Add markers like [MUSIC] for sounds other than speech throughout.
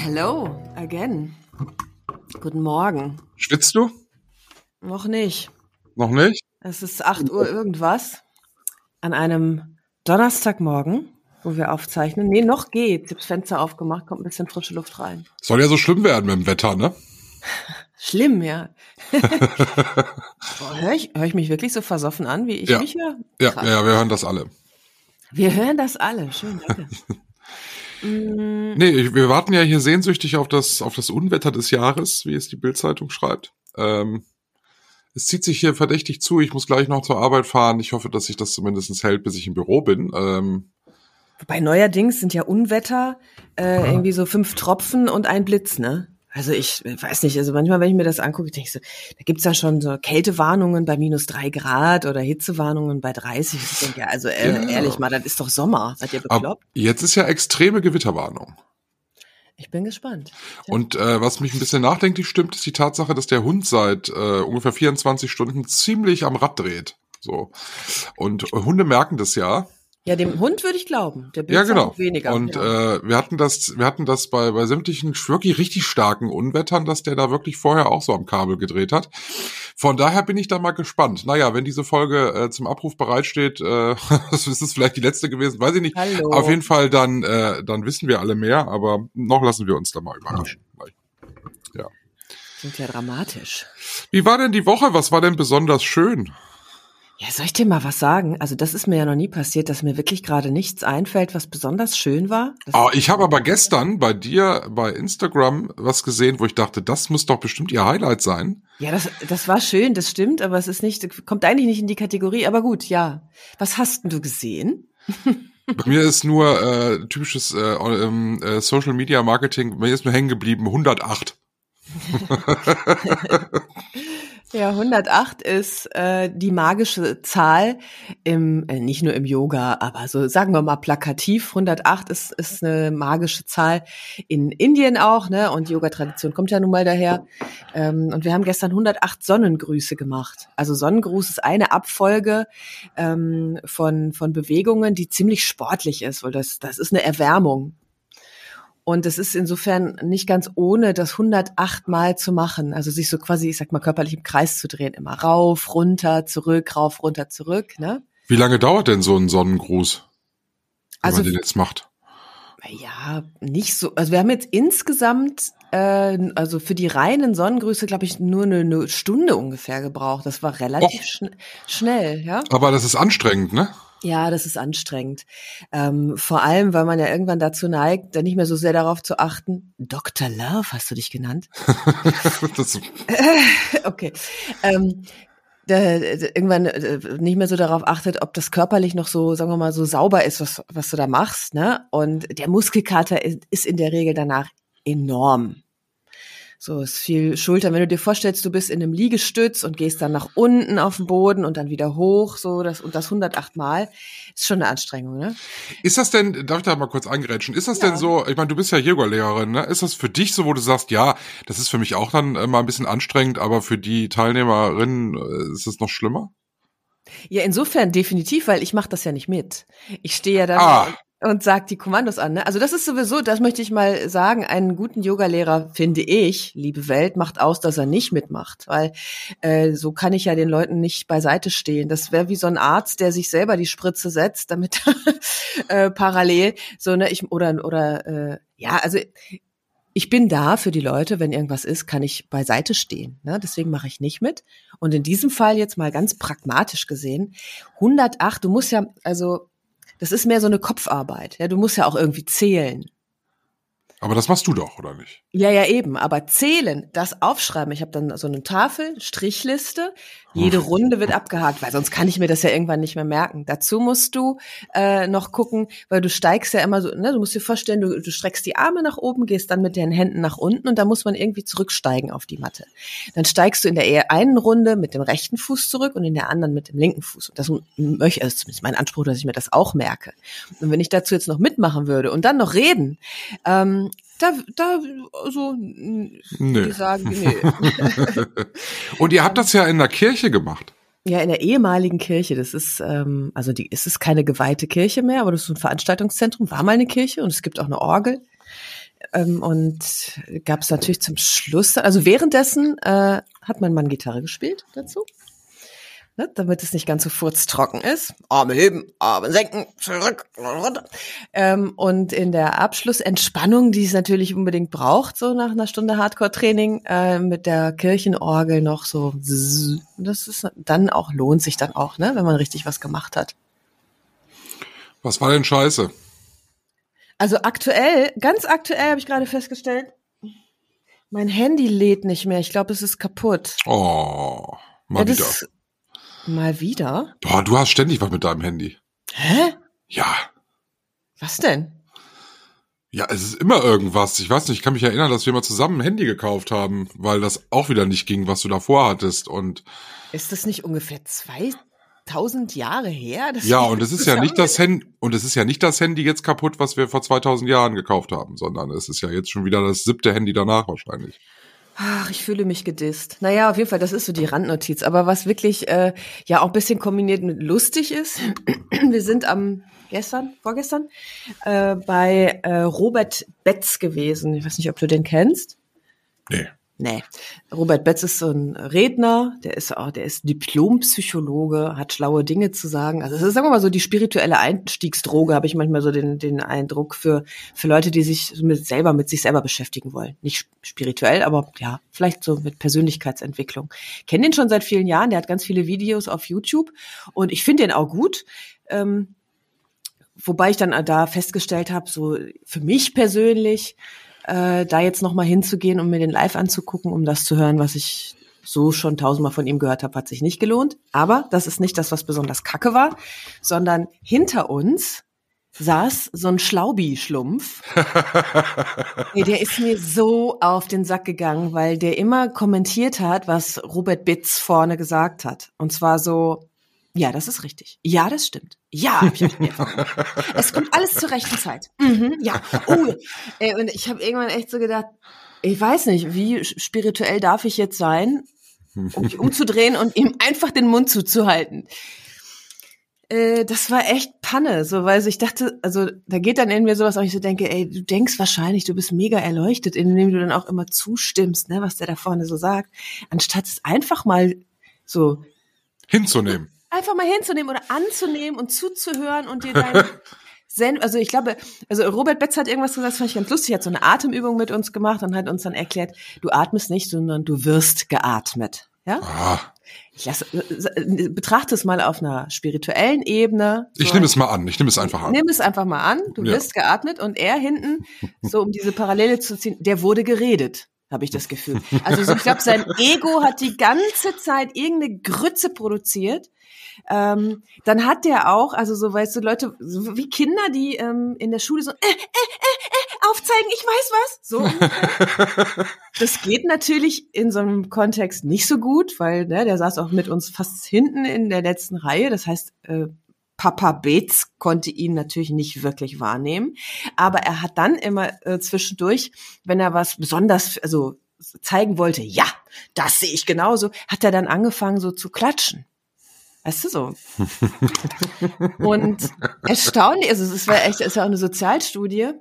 Hello, again. Guten Morgen. Schwitzt du? Noch nicht. Noch nicht? Es ist 8 Uhr irgendwas. An einem Donnerstagmorgen, wo wir aufzeichnen. Nee, noch geht. Ich habe das Fenster aufgemacht, kommt ein bisschen frische Luft rein. Soll ja so schlimm werden mit dem Wetter, ne? [LAUGHS] Schlimm, ja. [LAUGHS] Höre ich, hör ich mich wirklich so versoffen an, wie ich Ja. mich höre? Ja, ja, wir hören das alle. Wir hören das alle. Schön, danke. [LAUGHS] Mm, Nee, ich- wir warten ja hier sehnsüchtig auf das, auf das Unwetter des Jahres, wie es die Bildzeitung schreibt. Ähm, es zieht sich hier verdächtig zu. Ich muss gleich noch zur Arbeit fahren. Ich hoffe, dass sich das zumindest hält, bis ich im Büro bin. Ähm, Wobei neuerdings sind ja Unwetter äh, irgendwie so fünf Tropfen und ein Blitz, ne? Also ich weiß nicht, also manchmal, wenn ich mir das angucke, denke ich so, da gibt's ja schon so Kältewarnungen bei minus drei Grad oder Hitzewarnungen bei 30. Ich denke, ja, also äh, Ja. ehrlich mal, das ist doch Sommer. Seid ihr aber bekloppt? jetzt ist ja extreme Gewitterwarnung. Ich bin gespannt. Tja. Und äh, was mich ein bisschen nachdenklich stimmt, ist die Tatsache, dass der Hund seit äh, ungefähr 24 Stunden ziemlich am Rad dreht. So. Und Hunde merken das ja. Ja, dem Hund würde ich glauben. Der Blitz Ja, genau. weniger. Und ja. äh, wir hatten das, wir hatten das bei, bei sämtlichen wirklich richtig starken Unwettern, dass der da wirklich vorher auch so am Kabel gedreht hat. Von daher bin ich da mal gespannt. Naja, wenn diese Folge äh, zum Abruf bereitsteht, äh, [LAUGHS] das ist es vielleicht die letzte gewesen, weiß ich nicht. Hallo. Auf jeden Fall, dann, äh, dann wissen wir alle mehr, aber noch lassen wir uns da mal überraschen. Sind ja dramatisch. Wie war denn die Woche? Was war denn besonders schön? Ja, soll ich dir mal was sagen? Also das ist mir ja noch nie passiert, dass mir wirklich gerade nichts einfällt, was besonders schön war. Das Ah, ich habe aber gestern bei dir bei Instagram was gesehen, wo ich dachte, das muss doch bestimmt ihr Highlight sein. Ja, das, das war schön, das stimmt, aber es ist nicht, kommt eigentlich nicht in die Kategorie, aber gut, ja. Was hast denn du gesehen? [LAUGHS] Bei mir ist nur äh, typisches äh, ähm, äh, Social Media Marketing, bei mir ist nur hängen geblieben 108. [LAUGHS] Ja, 108 ist äh, die magische Zahl im, äh, nicht nur im Yoga, aber so sagen wir mal plakativ. 108 ist, ist eine magische Zahl in Indien auch, ne? Und Yoga-Tradition kommt ja nun mal daher. Ähm, und wir haben gestern 108 Sonnengrüße gemacht. Also Sonnengruß ist eine Abfolge ähm, von, von Bewegungen, die ziemlich sportlich ist, weil das, das ist eine Erwärmung. Und es ist insofern nicht ganz ohne, das 108 Mal zu machen. Also sich so quasi, ich sag mal, körperlich im Kreis zu drehen. Immer rauf, runter, zurück, rauf, runter, zurück. Ne? Wie lange dauert denn so ein Sonnengruß, wenn Also man den jetzt macht? ja, nicht so. Also wir haben jetzt insgesamt, äh, also für die reinen Sonnengrüße, glaube ich, nur eine, eine Stunde ungefähr gebraucht. Das war relativ Och. schn schnell, ja. Aber das ist anstrengend, ne? Ja, das ist anstrengend. Ähm, vor allem, weil man ja irgendwann dazu neigt, dann nicht mehr so sehr darauf zu achten. Dr. Love hast du dich genannt? [LAUGHS] [LAUGHS] okay. Ähm, da, da, irgendwann äh, nicht mehr so darauf achtet, ob das körperlich noch so, sagen wir mal, so sauber ist, was, was du da machst, ne? Und der Muskelkater ist, ist in der Regel danach enorm. So ist viel Schulter. Wenn du dir vorstellst, du bist in einem Liegestütz und gehst dann nach unten auf den Boden und dann wieder hoch, so das und das 108 Mal, ist schon eine Anstrengung, ne? ist das denn, darf ich da mal kurz eingerätschen, ist das Ja. denn so, ich meine, du bist ja Yoga-Lehrerin, ne? Ist das für dich so, wo du sagst, ja, das ist für mich auch dann äh, mal ein bisschen anstrengend, aber für die Teilnehmerinnen äh, ist es noch schlimmer? Ja, insofern definitiv, weil ich mache das ja nicht mit. Ich stehe ja da Ah. Und, und sag die Kommandos an. Ne? Also das ist sowieso, das möchte ich mal sagen, einen guten Yogalehrer, finde ich, liebe Welt, macht aus, dass er nicht mitmacht. Weil äh, so kann ich ja den Leuten nicht beiseite stehen. Das wäre wie so ein Arzt, der sich selber die Spritze setzt, damit [LAUGHS] äh, parallel so, ne, ich oder oder äh, ja, also ich bin da für die Leute, wenn irgendwas ist, kann ich beiseite stehen. Ne? Deswegen mache ich nicht mit. Und in diesem Fall jetzt mal ganz pragmatisch gesehen, 108, du musst ja, also das ist mehr so eine Kopfarbeit. Ja, du musst ja auch irgendwie zählen. Aber das machst du doch, oder nicht? Ja, ja, eben. Aber zählen, das aufschreiben. Ich habe dann so eine Tafel, Strichliste. Jede Hm. Runde wird abgehakt, weil sonst kann ich mir das ja irgendwann nicht mehr merken. Dazu musst du äh, noch gucken, weil du steigst ja immer so, ne, du musst dir vorstellen, du, du streckst die Arme nach oben, gehst dann mit den Händen nach unten und da muss man irgendwie zurücksteigen auf die Matte. Dann steigst du in der einen Runde mit dem rechten Fuß zurück und in der anderen mit dem linken Fuß. Und das möchte, also zumindest mein Anspruch, dass ich mir das auch merke. Und wenn ich dazu jetzt noch mitmachen würde und dann noch reden, ähm, da, da, so, Nö. die sagen, nee. [LAUGHS] Und ihr habt das ja in der Kirche gemacht. Ja, in der ehemaligen Kirche, das ist, ähm, also die, es ist keine geweihte Kirche mehr, aber das ist so ein Veranstaltungszentrum, war mal eine Kirche und es gibt auch eine Orgel. Ähm, und gab es natürlich zum Schluss, also währenddessen äh, hat mein Mann Gitarre gespielt dazu. Ne, damit es nicht ganz so furztrocken ist. Arme heben, Arme senken, zurück, runter. Ähm, und in der Abschlussentspannung, die es natürlich unbedingt braucht, so nach einer Stunde Hardcore-Training, äh, mit der Kirchenorgel noch so. Das ist dann auch, lohnt sich dann auch, ne, wenn man richtig was gemacht hat. Was war denn scheiße? Also aktuell, ganz aktuell habe ich gerade festgestellt, mein Handy lädt nicht mehr. Ich glaube, es ist kaputt. Oh, mal Ja, wieder. Mal wieder? Boah, du hast ständig was mit deinem Handy. Hä? Ja. Was denn? Ja, es ist immer irgendwas. Ich weiß nicht, ich kann mich erinnern, dass wir mal zusammen ein Handy gekauft haben, weil das auch wieder nicht ging, was du davor hattest. Und Ist das nicht ungefähr 2000 Jahre her? ja, und es ist ja nicht das Handy, und es ist ja nicht das Handy jetzt kaputt, was wir vor 2000 Jahren gekauft haben, sondern es ist ja jetzt schon wieder das siebte Handy danach wahrscheinlich. Ach, ich fühle mich gedisst. Naja, auf jeden Fall, das ist so die Randnotiz. Aber was wirklich äh, ja auch ein bisschen kombiniert mit lustig ist, [CLEARS THROAT] wir sind am gestern, vorgestern, äh, bei äh, Robert Betz gewesen. Ich weiß nicht, ob du den kennst. Nee. Nee. Robert Betz ist so ein Redner, der ist auch, der ist Diplompsychologe, hat schlaue Dinge zu sagen. Also das ist, sagen wir mal so, die spirituelle Einstiegsdroge, habe ich manchmal so den, den Eindruck für, für Leute, die sich mit selber, mit sich selber beschäftigen wollen. Nicht spirituell, aber ja, vielleicht so mit Persönlichkeitsentwicklung. Kenne den schon seit vielen Jahren, der hat ganz viele Videos auf YouTube und ich finde den auch gut. Ähm, wobei ich dann da festgestellt habe, so für mich persönlich, äh, da jetzt noch mal hinzugehen und mir den live anzugucken, um das zu hören, was ich so schon tausendmal von ihm gehört habe, hat sich nicht gelohnt. Aber das ist nicht das, was besonders kacke war, sondern hinter uns saß so ein Schlaubi-Schlumpf. [LAUGHS] Ey, der ist mir so auf den Sack gegangen, weil der immer kommentiert hat, was Robert Bitz vorne gesagt hat. Und zwar so, ja, das ist richtig. Ja, das stimmt. Ja, hab ich mir Es kommt alles zur rechten Zeit. Mhm, ja. Oh, ey, und ich habe irgendwann echt so gedacht, ich weiß nicht, wie spirituell darf ich jetzt sein, um mich umzudrehen und ihm einfach den Mund zuzuhalten. Äh, das war echt Panne, so weil ich dachte, also da geht dann in mir sowas, auch ich so denke, ey, du denkst wahrscheinlich, du bist mega erleuchtet, indem du dann auch immer zustimmst, ne, was der da vorne so sagt, anstatt es einfach mal so Hinzunehmen. Einfach mal hinzunehmen oder anzunehmen und zuzuhören und dir dein [LAUGHS] Zen, also ich glaube, also Robert Betz hat irgendwas gesagt, das fand ich ganz lustig, hat so eine Atemübung mit uns gemacht und hat uns dann erklärt, du atmest nicht, sondern du wirst geatmet. Ja? Ah, Ich lasse, betrachte es mal auf einer spirituellen Ebene. ich So nehme es mal an. Ich nehme es einfach an. Nimm es einfach mal an, du Ja. wirst geatmet und er hinten, [LAUGHS] so um diese Parallele zu ziehen, der wurde geredet, habe ich das Gefühl. Also so, ich glaube, sein [LAUGHS] Ego hat die ganze Zeit irgendeine Grütze produziert. Ähm, dann hat der auch, also so weißt du, Leute, so wie Kinder, die ähm, in der Schule so äh, äh, äh, äh, aufzeigen, ich weiß was. So. [LAUGHS] das geht natürlich in so einem Kontext nicht so gut, weil ne, der saß auch mit uns fast hinten in der letzten Reihe. Das heißt, äh, Papa Beetz konnte ihn natürlich nicht wirklich wahrnehmen, aber er hat dann immer äh, zwischendurch, wenn er was besonders, also zeigen wollte, ja, das sehe ich genauso, hat er dann angefangen so zu klatschen. Weißt du so? [LAUGHS] Und erstaunlich, also es war echt, es ist ja auch eine Sozialstudie,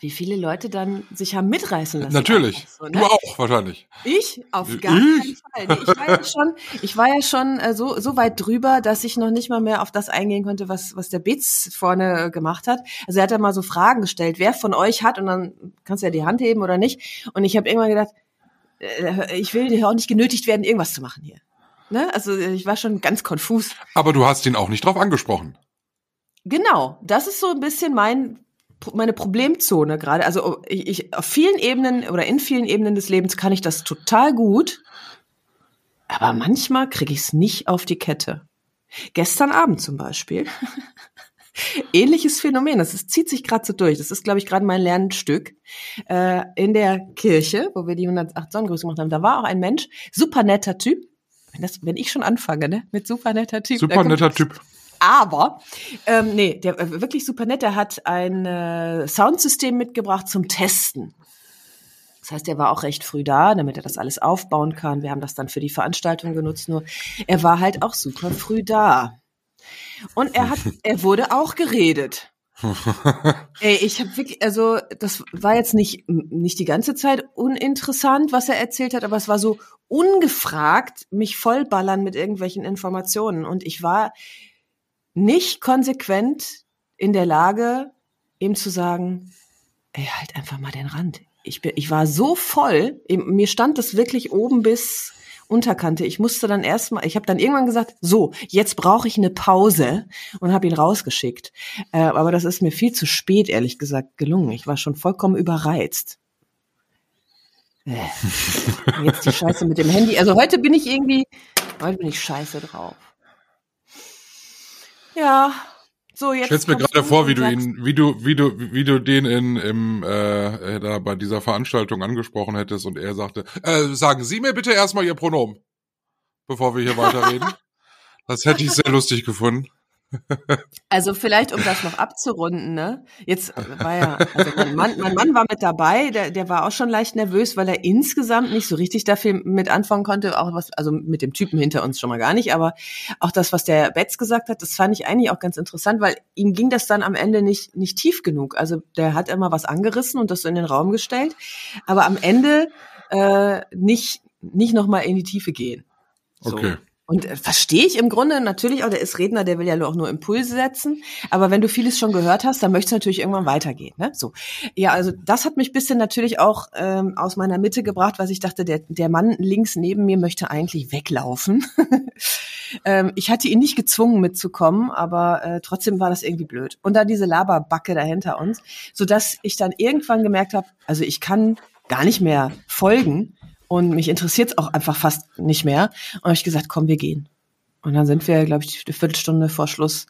wie viele Leute dann sich haben mitreißen lassen. Natürlich. So, Du ne? auch, wahrscheinlich. Ich auf Ich? gar keinen Fall. Nee, ich war ja schon, ich war ja schon äh, so, so weit drüber, dass ich noch nicht mal mehr auf das eingehen konnte, was, was der Bitz vorne gemacht hat. Also er hat da mal so Fragen gestellt, wer von euch hat, und dann kannst du ja die Hand heben oder nicht. Und ich habe irgendwann gedacht, äh, ich will hier auch nicht genötigt werden, irgendwas zu machen hier. Ne? Also äh, ich war schon ganz konfus. Aber du hast ihn auch nicht drauf angesprochen. Genau, das ist so ein bisschen mein meine Problemzone gerade. Also oh, ich, ich auf vielen Ebenen oder in vielen Ebenen des Lebens kann ich das total gut, aber manchmal kriege ich es nicht auf die Kette. Gestern Abend zum Beispiel. [LAUGHS] Ähnliches Phänomen, das ist, zieht sich gerade so durch. Das ist, glaube ich, gerade mein Lernstück. Äh, in der Kirche, wo wir die 108 Sonnengrüße gemacht haben, da war auch ein Mensch, super netter Typ. Wenn, das, wenn ich schon anfange, ne, mit super netter Typ. Super netter Typ. Aber, ähm, nee, der äh, wirklich super nett, der hat ein äh, Soundsystem mitgebracht zum Testen. Das heißt, er war auch recht früh da, damit er das alles aufbauen kann. Wir haben das dann für die Veranstaltung genutzt, nur er war halt auch super früh da. Und er hat, [LAUGHS] er wurde auch geredet. [LAUGHS] Ey, ich habe wirklich, also das war jetzt nicht nicht die ganze Zeit uninteressant, was er erzählt hat, aber es war so ungefragt mich vollballern mit irgendwelchen Informationen und ich war nicht konsequent in der Lage, ihm zu sagen, ey, halt einfach mal den Rand. Ich, bin, ich war so voll, mir stand das wirklich oben bis Unterkante. Ich musste dann erstmal, ich habe dann irgendwann gesagt, so, jetzt brauche ich eine Pause und habe ihn rausgeschickt. Äh, aber das ist mir viel zu spät, ehrlich gesagt, gelungen. Ich war schon vollkommen überreizt. Äh, [LAUGHS] jetzt die Scheiße mit dem Handy. Also heute bin ich irgendwie, heute bin ich scheiße drauf. Ja, so jetzt. Stell's mir gerade vor, wie du sagst- ihn, wie du, wie du, wie du den in, im, äh, äh, da bei dieser Veranstaltung angesprochen hättest und er sagte, äh, sagen Sie mir bitte erstmal Ihr Pronomen, bevor wir hier weiterreden. [LAUGHS] Das hätte ich sehr lustig gefunden. Also vielleicht, um das noch abzurunden, ne? Jetzt war ja, also mein Mann, mein Mann war mit dabei, der, der war auch schon leicht nervös, weil er insgesamt nicht so richtig dafür mit anfangen konnte, auch was, also mit dem Typen hinter uns schon mal gar nicht, aber auch das, was der Betz gesagt hat, das fand ich eigentlich auch ganz interessant, weil ihm ging das dann am Ende nicht, nicht tief genug. Also der hat immer was angerissen und das so in den Raum gestellt, aber am Ende äh, nicht, nicht nochmal in die Tiefe gehen. So. Okay. Und äh, verstehe ich im Grunde natürlich auch, der ist Redner, der will ja auch nur Impulse setzen. Aber wenn du vieles schon gehört hast, dann möchtest du natürlich irgendwann weitergehen. Ne? So, ja, also das hat mich bisschen natürlich auch ähm, aus meiner Mitte gebracht, weil ich dachte, der, der Mann links neben mir möchte eigentlich weglaufen. [LAUGHS] ähm, ich hatte ihn nicht gezwungen mitzukommen, aber äh, trotzdem war das irgendwie blöd. Und dann diese Laberbacke da hinter uns, so dass ich dann irgendwann gemerkt habe, also ich kann gar nicht mehr folgen. Und mich interessiert es auch einfach fast nicht mehr. Und habe ich gesagt, komm, wir gehen. Und dann sind wir, glaube ich, eine Viertelstunde vor Schluss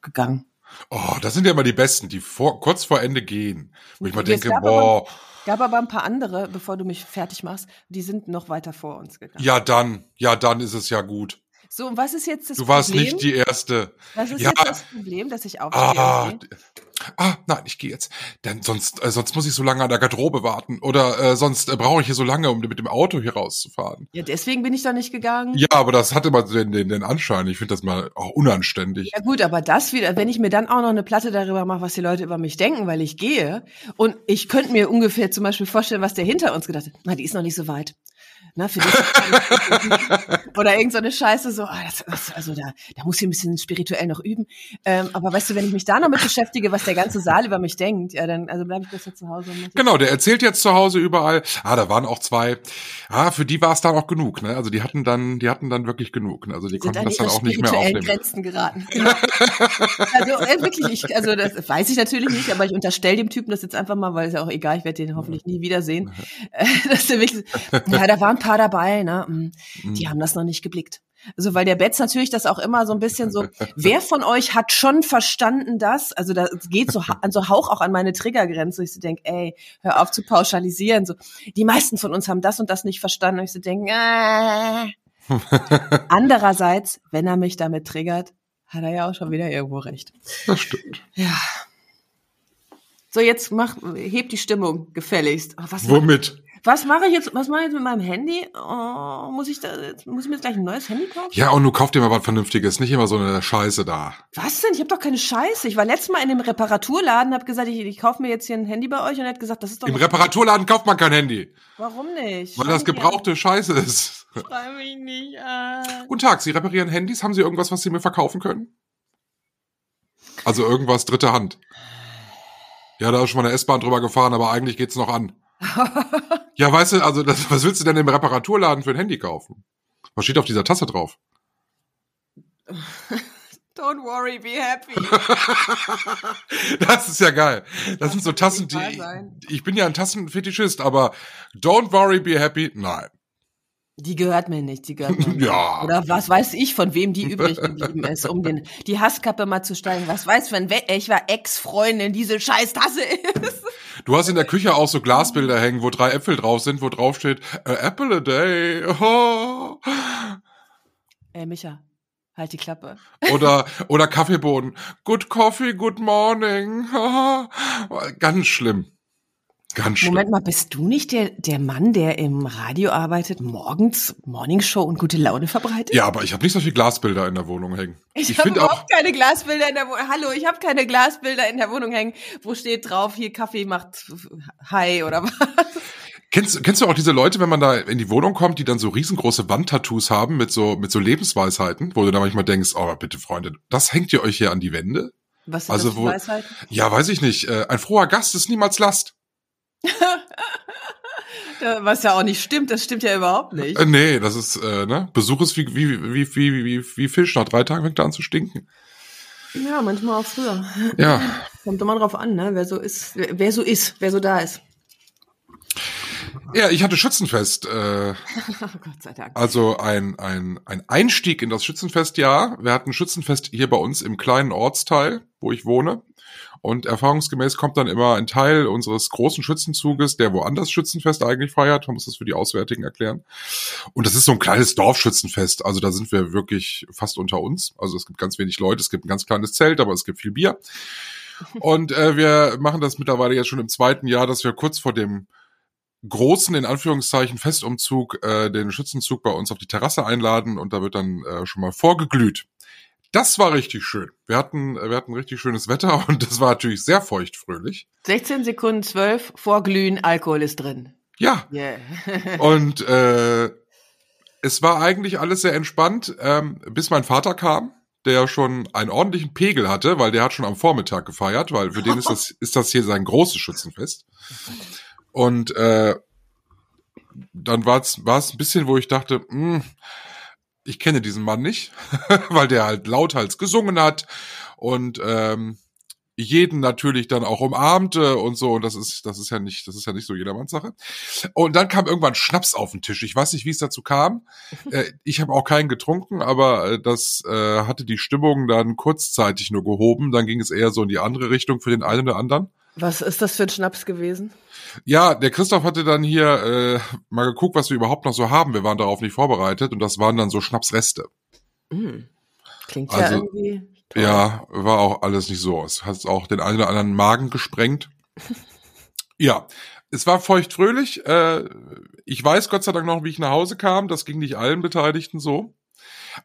gegangen. Oh, das sind ja immer die Besten, die vor, kurz vor Ende gehen. Wo ich mal denke, gab boah, Gab aber ein paar andere, bevor du mich fertig machst, die sind noch weiter vor uns gegangen. ja dann, ja dann ist es ja gut. So, und was ist jetzt das Du warst Problem? nicht die Erste. was ist Ja. jetzt das Problem, dass ich aufstehe? Ah, ah, nein, ich gehe jetzt. Denn sonst, äh, sonst muss ich so lange an der Garderobe warten. Oder äh, sonst äh, brauche ich hier so lange, um mit dem Auto hier rauszufahren. Ja, deswegen bin ich doch nicht gegangen. Ja, aber das hat immer den, den, den Anschein. Ich finde das mal auch unanständig. Ja gut, aber das wieder, wenn ich mir dann auch noch eine Platte darüber mache, was die Leute über mich denken, weil ich gehe, und ich könnte mir ungefähr zum Beispiel vorstellen, was der hinter uns gedacht hat. Na, die ist noch nicht so weit. Na, für dich. [LAUGHS] Oder irgend so eine Scheiße, so, ah, das, das, also da, da muss ich ein bisschen spirituell noch üben. Ähm, aber weißt du, wenn ich mich da noch mit beschäftige, was der ganze Saal über mich denkt, ja, dann also bleibe ich besser zu Hause. Genau, der erzählt jetzt zu Hause überall. Ah, da waren auch zwei. Ah, für die war es dann auch genug. Ne? Also die hatten dann, die hatten dann wirklich genug. Ne? Also die sind konnten an das dann auch nicht mehr aufnehmen. Grenzen geraten. Genau. also äh, wirklich, ich, also das weiß ich natürlich nicht, aber ich unterstelle dem Typen das jetzt einfach mal, weil es ja auch egal, ich werde den hoffentlich nie wiedersehen. [LAUGHS] Dass der wirklich, ja, da waren paar dabei, ne? mm, Die haben das noch nicht geblickt. Also weil der Betz natürlich das auch immer so ein bisschen so, [LAUGHS] wer von euch hat schon verstanden das? Also da geht so an so Hauch auch an meine Triggergrenze. Ich so denke, ey, hör auf zu pauschalisieren. So, die meisten von uns haben das und das nicht verstanden. Und ich so denke, äh. [LAUGHS] Andererseits, wenn er mich damit triggert, hat er ja auch schon wieder irgendwo recht. Das stimmt. Ja. So, jetzt mach, heb die Stimmung gefälligst. Oh, was, Womit? Was mache ich jetzt, was mache ich jetzt mit meinem Handy? Oh, muss ich da, muss ich mir jetzt gleich ein neues Handy kaufen? Ja, und du kauf dir mal was Vernünftiges, nicht immer so eine Scheiße da. Was denn? Ich habe doch keine Scheiße. Ich war letztes Mal in dem Reparaturladen, habe gesagt, ich, ich kaufe mir jetzt hier ein Handy bei euch und er hat gesagt, das ist doch Im Reparaturladen kauft man kein Handy, Warum nicht? weil das gebrauchte Scheiße ist. an. Schrei mich nicht an. Guten Tag, Sie reparieren Handys. Haben Sie irgendwas, was Sie mir verkaufen können? Also irgendwas dritte Hand. Ja, da ist schon mal eine S-Bahn drüber gefahren, aber eigentlich geht's noch an. [LAUGHS] Ja, weißt du, also das, was willst du denn im Reparaturladen für ein Handy kaufen? Was steht auf dieser Tasse drauf? [LAUGHS] Don't worry, be happy. [LAUGHS] das ist ja geil. Das, Das sind so Tassen, die, sein. ich bin ja ein Tassenfetischist, aber don't worry, be happy, nein. Die gehört mir nicht, die gehört mir [LAUGHS] nicht. Ja. Oder was weiß ich, von wem die übrig geblieben ist, um den, die Hasskappe mal zu steigen. Was weiß, wenn we- ich war Ex-Freundin diese scheiß Tasse ist. Du hast in der Küche auch so Glasbilder hängen, wo drei Äpfel drauf sind, wo drauf steht, "A apple a day. Oh. [LAUGHS] Ey, Micha, halt die Klappe. [LAUGHS] Oder, oder Kaffeebohnen. Good coffee, good morning. [LAUGHS] Ganz schlimm. Ganz schlimm. Moment mal, bist du nicht der, der Mann, der im Radio arbeitet, morgens Morningshow und gute Laune verbreitet? Ja, aber ich habe nicht so viel Glasbilder in der Wohnung hängen. Ich, Ich habe finde auch, überhaupt keine Glasbilder in der Wohnung. Hallo, ich habe keine Glasbilder in der Wohnung hängen, wo steht drauf, hier Kaffee macht Hi oder was. kennst, kennst du auch diese Leute, wenn man da in die Wohnung kommt, die dann so riesengroße Wandtattoos haben mit so, mit so Lebensweisheiten, wo du dann manchmal denkst, oh, bitte Freunde, das hängt ihr euch hier an die Wände? Was ist Also das für wo- Weisheit? Ja, weiß ich nicht. Äh, ein froher Gast ist niemals Last. Was ja auch nicht stimmt, das stimmt ja überhaupt nicht. Äh, nee, das ist, äh, ne? Besuch ist wie, wie, wie, wie, wie, wie Fisch. Nach drei Tagen fängt er an zu stinken. Ja, manchmal auch früher. Ja. [LAUGHS] Kommt immer drauf an, ne? Wer so ist, wer, wer so ist, wer so da ist. Ja, ich hatte Schützenfest. Äh, [LAUGHS] Oh Gott sei Dank. also ein, ein, ein Einstieg in das Schützenfestjahr. Wir hatten Schützenfest hier bei uns im kleinen Ortsteil, wo ich wohne. Und erfahrungsgemäß kommt dann immer ein Teil unseres großen Schützenzuges, der woanders Schützenfest eigentlich feiert. Man muss das für die Auswärtigen erklären. Und das ist so ein kleines Dorfschützenfest. Also da sind wir wirklich fast unter uns. Also es gibt ganz wenig Leute. Es gibt ein ganz kleines Zelt, aber es gibt viel Bier. Und äh, wir machen das mittlerweile jetzt schon im zweiten Jahr, dass wir kurz vor dem großen, in Anführungszeichen, Festumzug, äh, den Schützenzug bei uns auf die Terrasse einladen und da wird dann äh, schon mal vorgeglüht. Das war richtig schön. Wir hatten, wir hatten richtig schönes Wetter [LAUGHS] und das war natürlich sehr feuchtfröhlich. 16 Sekunden 12, vorglühen, Alkohol ist drin. Ja, Yeah. [LAUGHS] und äh, es war eigentlich alles sehr entspannt, ähm, bis mein Vater kam, der schon einen ordentlichen Pegel hatte, weil der hat schon am Vormittag gefeiert, weil für den ist das, [LAUGHS] ist das hier sein großes Schützenfest. Und äh, dann war es war es ein bisschen, wo ich dachte, mh, ich kenne diesen Mann nicht, [LAUGHS] weil der halt lauthals gesungen hat und ähm, jeden natürlich dann auch umarmte und so. Und das ist das ist ja nicht das ist ja nicht so jedermanns Sache. Und dann kam irgendwann Schnaps auf den Tisch. Ich weiß nicht wie es dazu kam. [LAUGHS] Äh, ich habe auch keinen getrunken aber äh, das äh, hatte die Stimmung dann kurzzeitig nur gehoben. Dann ging es eher so in die andere Richtung für den einen oder anderen Was ist das für ein Schnaps gewesen? ja, der Christoph hatte dann hier äh, mal geguckt, was wir überhaupt noch so haben. Wir waren darauf nicht vorbereitet und das waren dann so Schnapsreste. Hm. Klingt Also, ja irgendwie. toll. Ja, war auch alles nicht so. Es hat auch den einen oder anderen Magen gesprengt. [LAUGHS] ja, es war feuchtfröhlich. Äh, ich weiß Gott sei Dank noch, wie ich nach Hause kam. Das ging nicht allen Beteiligten so.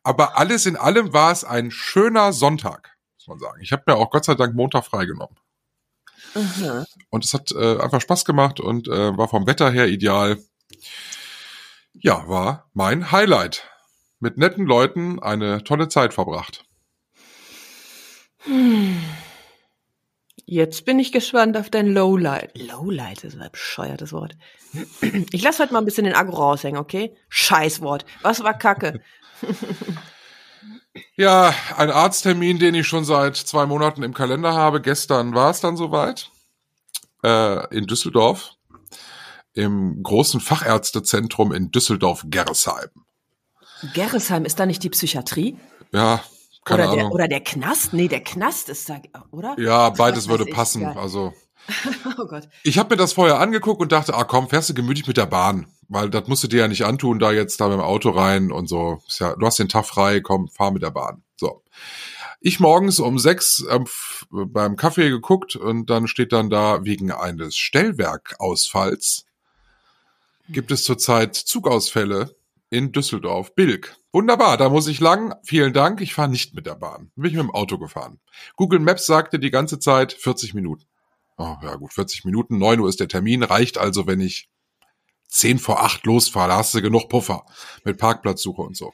Aber alles in allem war es ein schöner Sonntag, muss man sagen. Ich habe mir auch Gott sei Dank Montag freigenommen. Mhm. Und es hat äh, einfach Spaß gemacht und äh, war vom Wetter her ideal. Ja, war mein Highlight. Mit netten Leuten eine tolle Zeit verbracht. Jetzt bin ich gespannt auf dein Lowlight. Lowlight ist ein bescheuertes Wort. Ich lasse heute mal ein bisschen den Agro raushängen, okay? Scheißwort. Was war Kacke? [LAUGHS] Ja, ein Arzttermin, den ich schon seit zwei Monaten im Kalender habe. Gestern war es dann soweit. Äh, in Düsseldorf. Im großen Fachärztezentrum in Düsseldorf-Gerresheim. Gerresheim, ist da nicht die Psychiatrie? Ja, keine oder, der, Ahnung. oder der Knast? Nee, der Knast ist da, oder? ja, beides würde passen. geil. Also [LAUGHS] Oh Gott. Ich habe mir das vorher angeguckt und dachte, ah komm, fährst du gemütlich mit der Bahn, weil das musst du dir ja nicht antun, da jetzt da mit dem Auto rein und so. Ist ja, du hast den Tag frei, komm, fahr mit der Bahn. So. Ich morgens um sechs ähm, beim Kaffee geguckt und dann steht dann da wegen eines Stellwerkausfalls gibt es zurzeit Zugausfälle in Düsseldorf, Bilk. Wunderbar, da muss ich lang. Vielen Dank. Ich fahre nicht mit der Bahn. Bin ich mit dem Auto gefahren. Google Maps sagte die ganze Zeit 40 Minuten. Oh, ja gut, 40 Minuten, 9 Uhr ist der Termin, reicht also, wenn ich 10 vor 8 losfahre, da hast du genug Puffer mit Parkplatzsuche und so.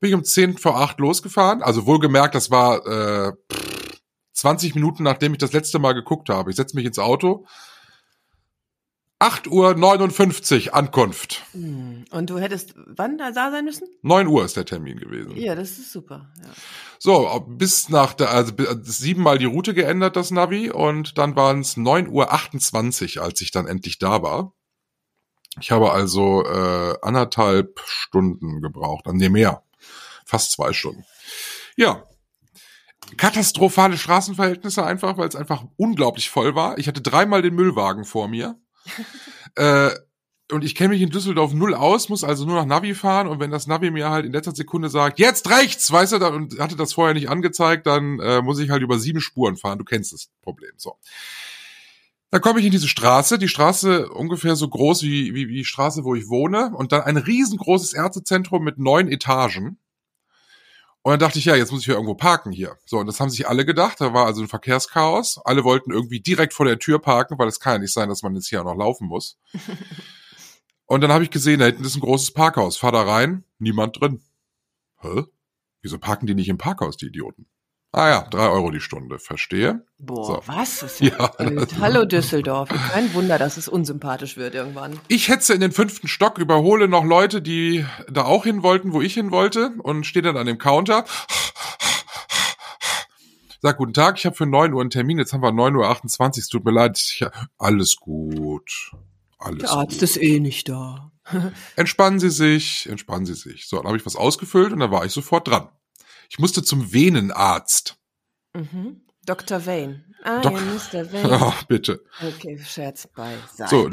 Bin ich um 10 vor 8 losgefahren, also wohlgemerkt, das war äh, 20 Minuten, nachdem ich das letzte Mal geguckt habe. Ich setze mich ins Auto, 8.59 Uhr Ankunft. Hm. Und du hättest wann da sein müssen? 9 Uhr ist der Termin gewesen. Ja, das ist super. Ja. So, bis nach der, also bi- siebenmal die Route geändert, das Navi, und dann waren es 9.28 Uhr, als ich dann endlich da war. Ich habe also äh, anderthalb Stunden gebraucht, an nee, mehr. Fast zwei Stunden. Ja. Katastrophale Straßenverhältnisse einfach, weil es einfach unglaublich voll war. Ich hatte dreimal den Müllwagen vor mir. [LAUGHS] äh, und ich kenne mich in Düsseldorf null aus, muss also nur nach Navi fahren und wenn das Navi mir halt in letzter Sekunde sagt, jetzt rechts, weißt du, dann, und hatte das vorher nicht angezeigt, dann äh, muss ich halt über sieben Spuren fahren. Du kennst das Problem. So. Da komme ich in diese Straße, die Straße ungefähr so groß wie, wie, wie die Straße, wo ich wohne, und dann ein riesengroßes Ärztezentrum mit neun Etagen. Und dann dachte ich, ja, jetzt muss ich ja irgendwo parken hier. So, und das haben sich alle gedacht. Da war also ein Verkehrschaos. Alle wollten irgendwie direkt vor der Tür parken, weil es kann ja nicht sein, dass man jetzt hier auch noch laufen muss. [LAUGHS] und dann habe ich gesehen, da hinten ist ein großes Parkhaus. Fahr da rein, niemand drin. Hä? Wieso parken die nicht im Parkhaus, die Idioten? Ah ja, drei Euro die Stunde, verstehe. Boah, So. was? Ist [LAUGHS] ja, Ja. Hallo Düsseldorf. Kein Wunder, dass es unsympathisch wird irgendwann. Ich hetze in den fünften Stock, überhole noch Leute, die da auch hin wollten, wo ich hin wollte, und stehe dann an dem Counter. Sag, guten Tag, ich habe für 9 Uhr einen Termin, jetzt haben wir 9.28 Uhr, es tut mir leid. Ich, alles gut. Alles Der Arzt gut. ist eh nicht da. Entspannen Sie sich, entspannen Sie sich. So, dann habe ich was ausgefüllt und dann war ich sofort dran. Ich musste zum Venenarzt. Mhm. Dr. Wayne. Ah, Doc- ja, Mr. [LAUGHS] Wayne. Oh, bitte. Okay, Scherz beiseite. So.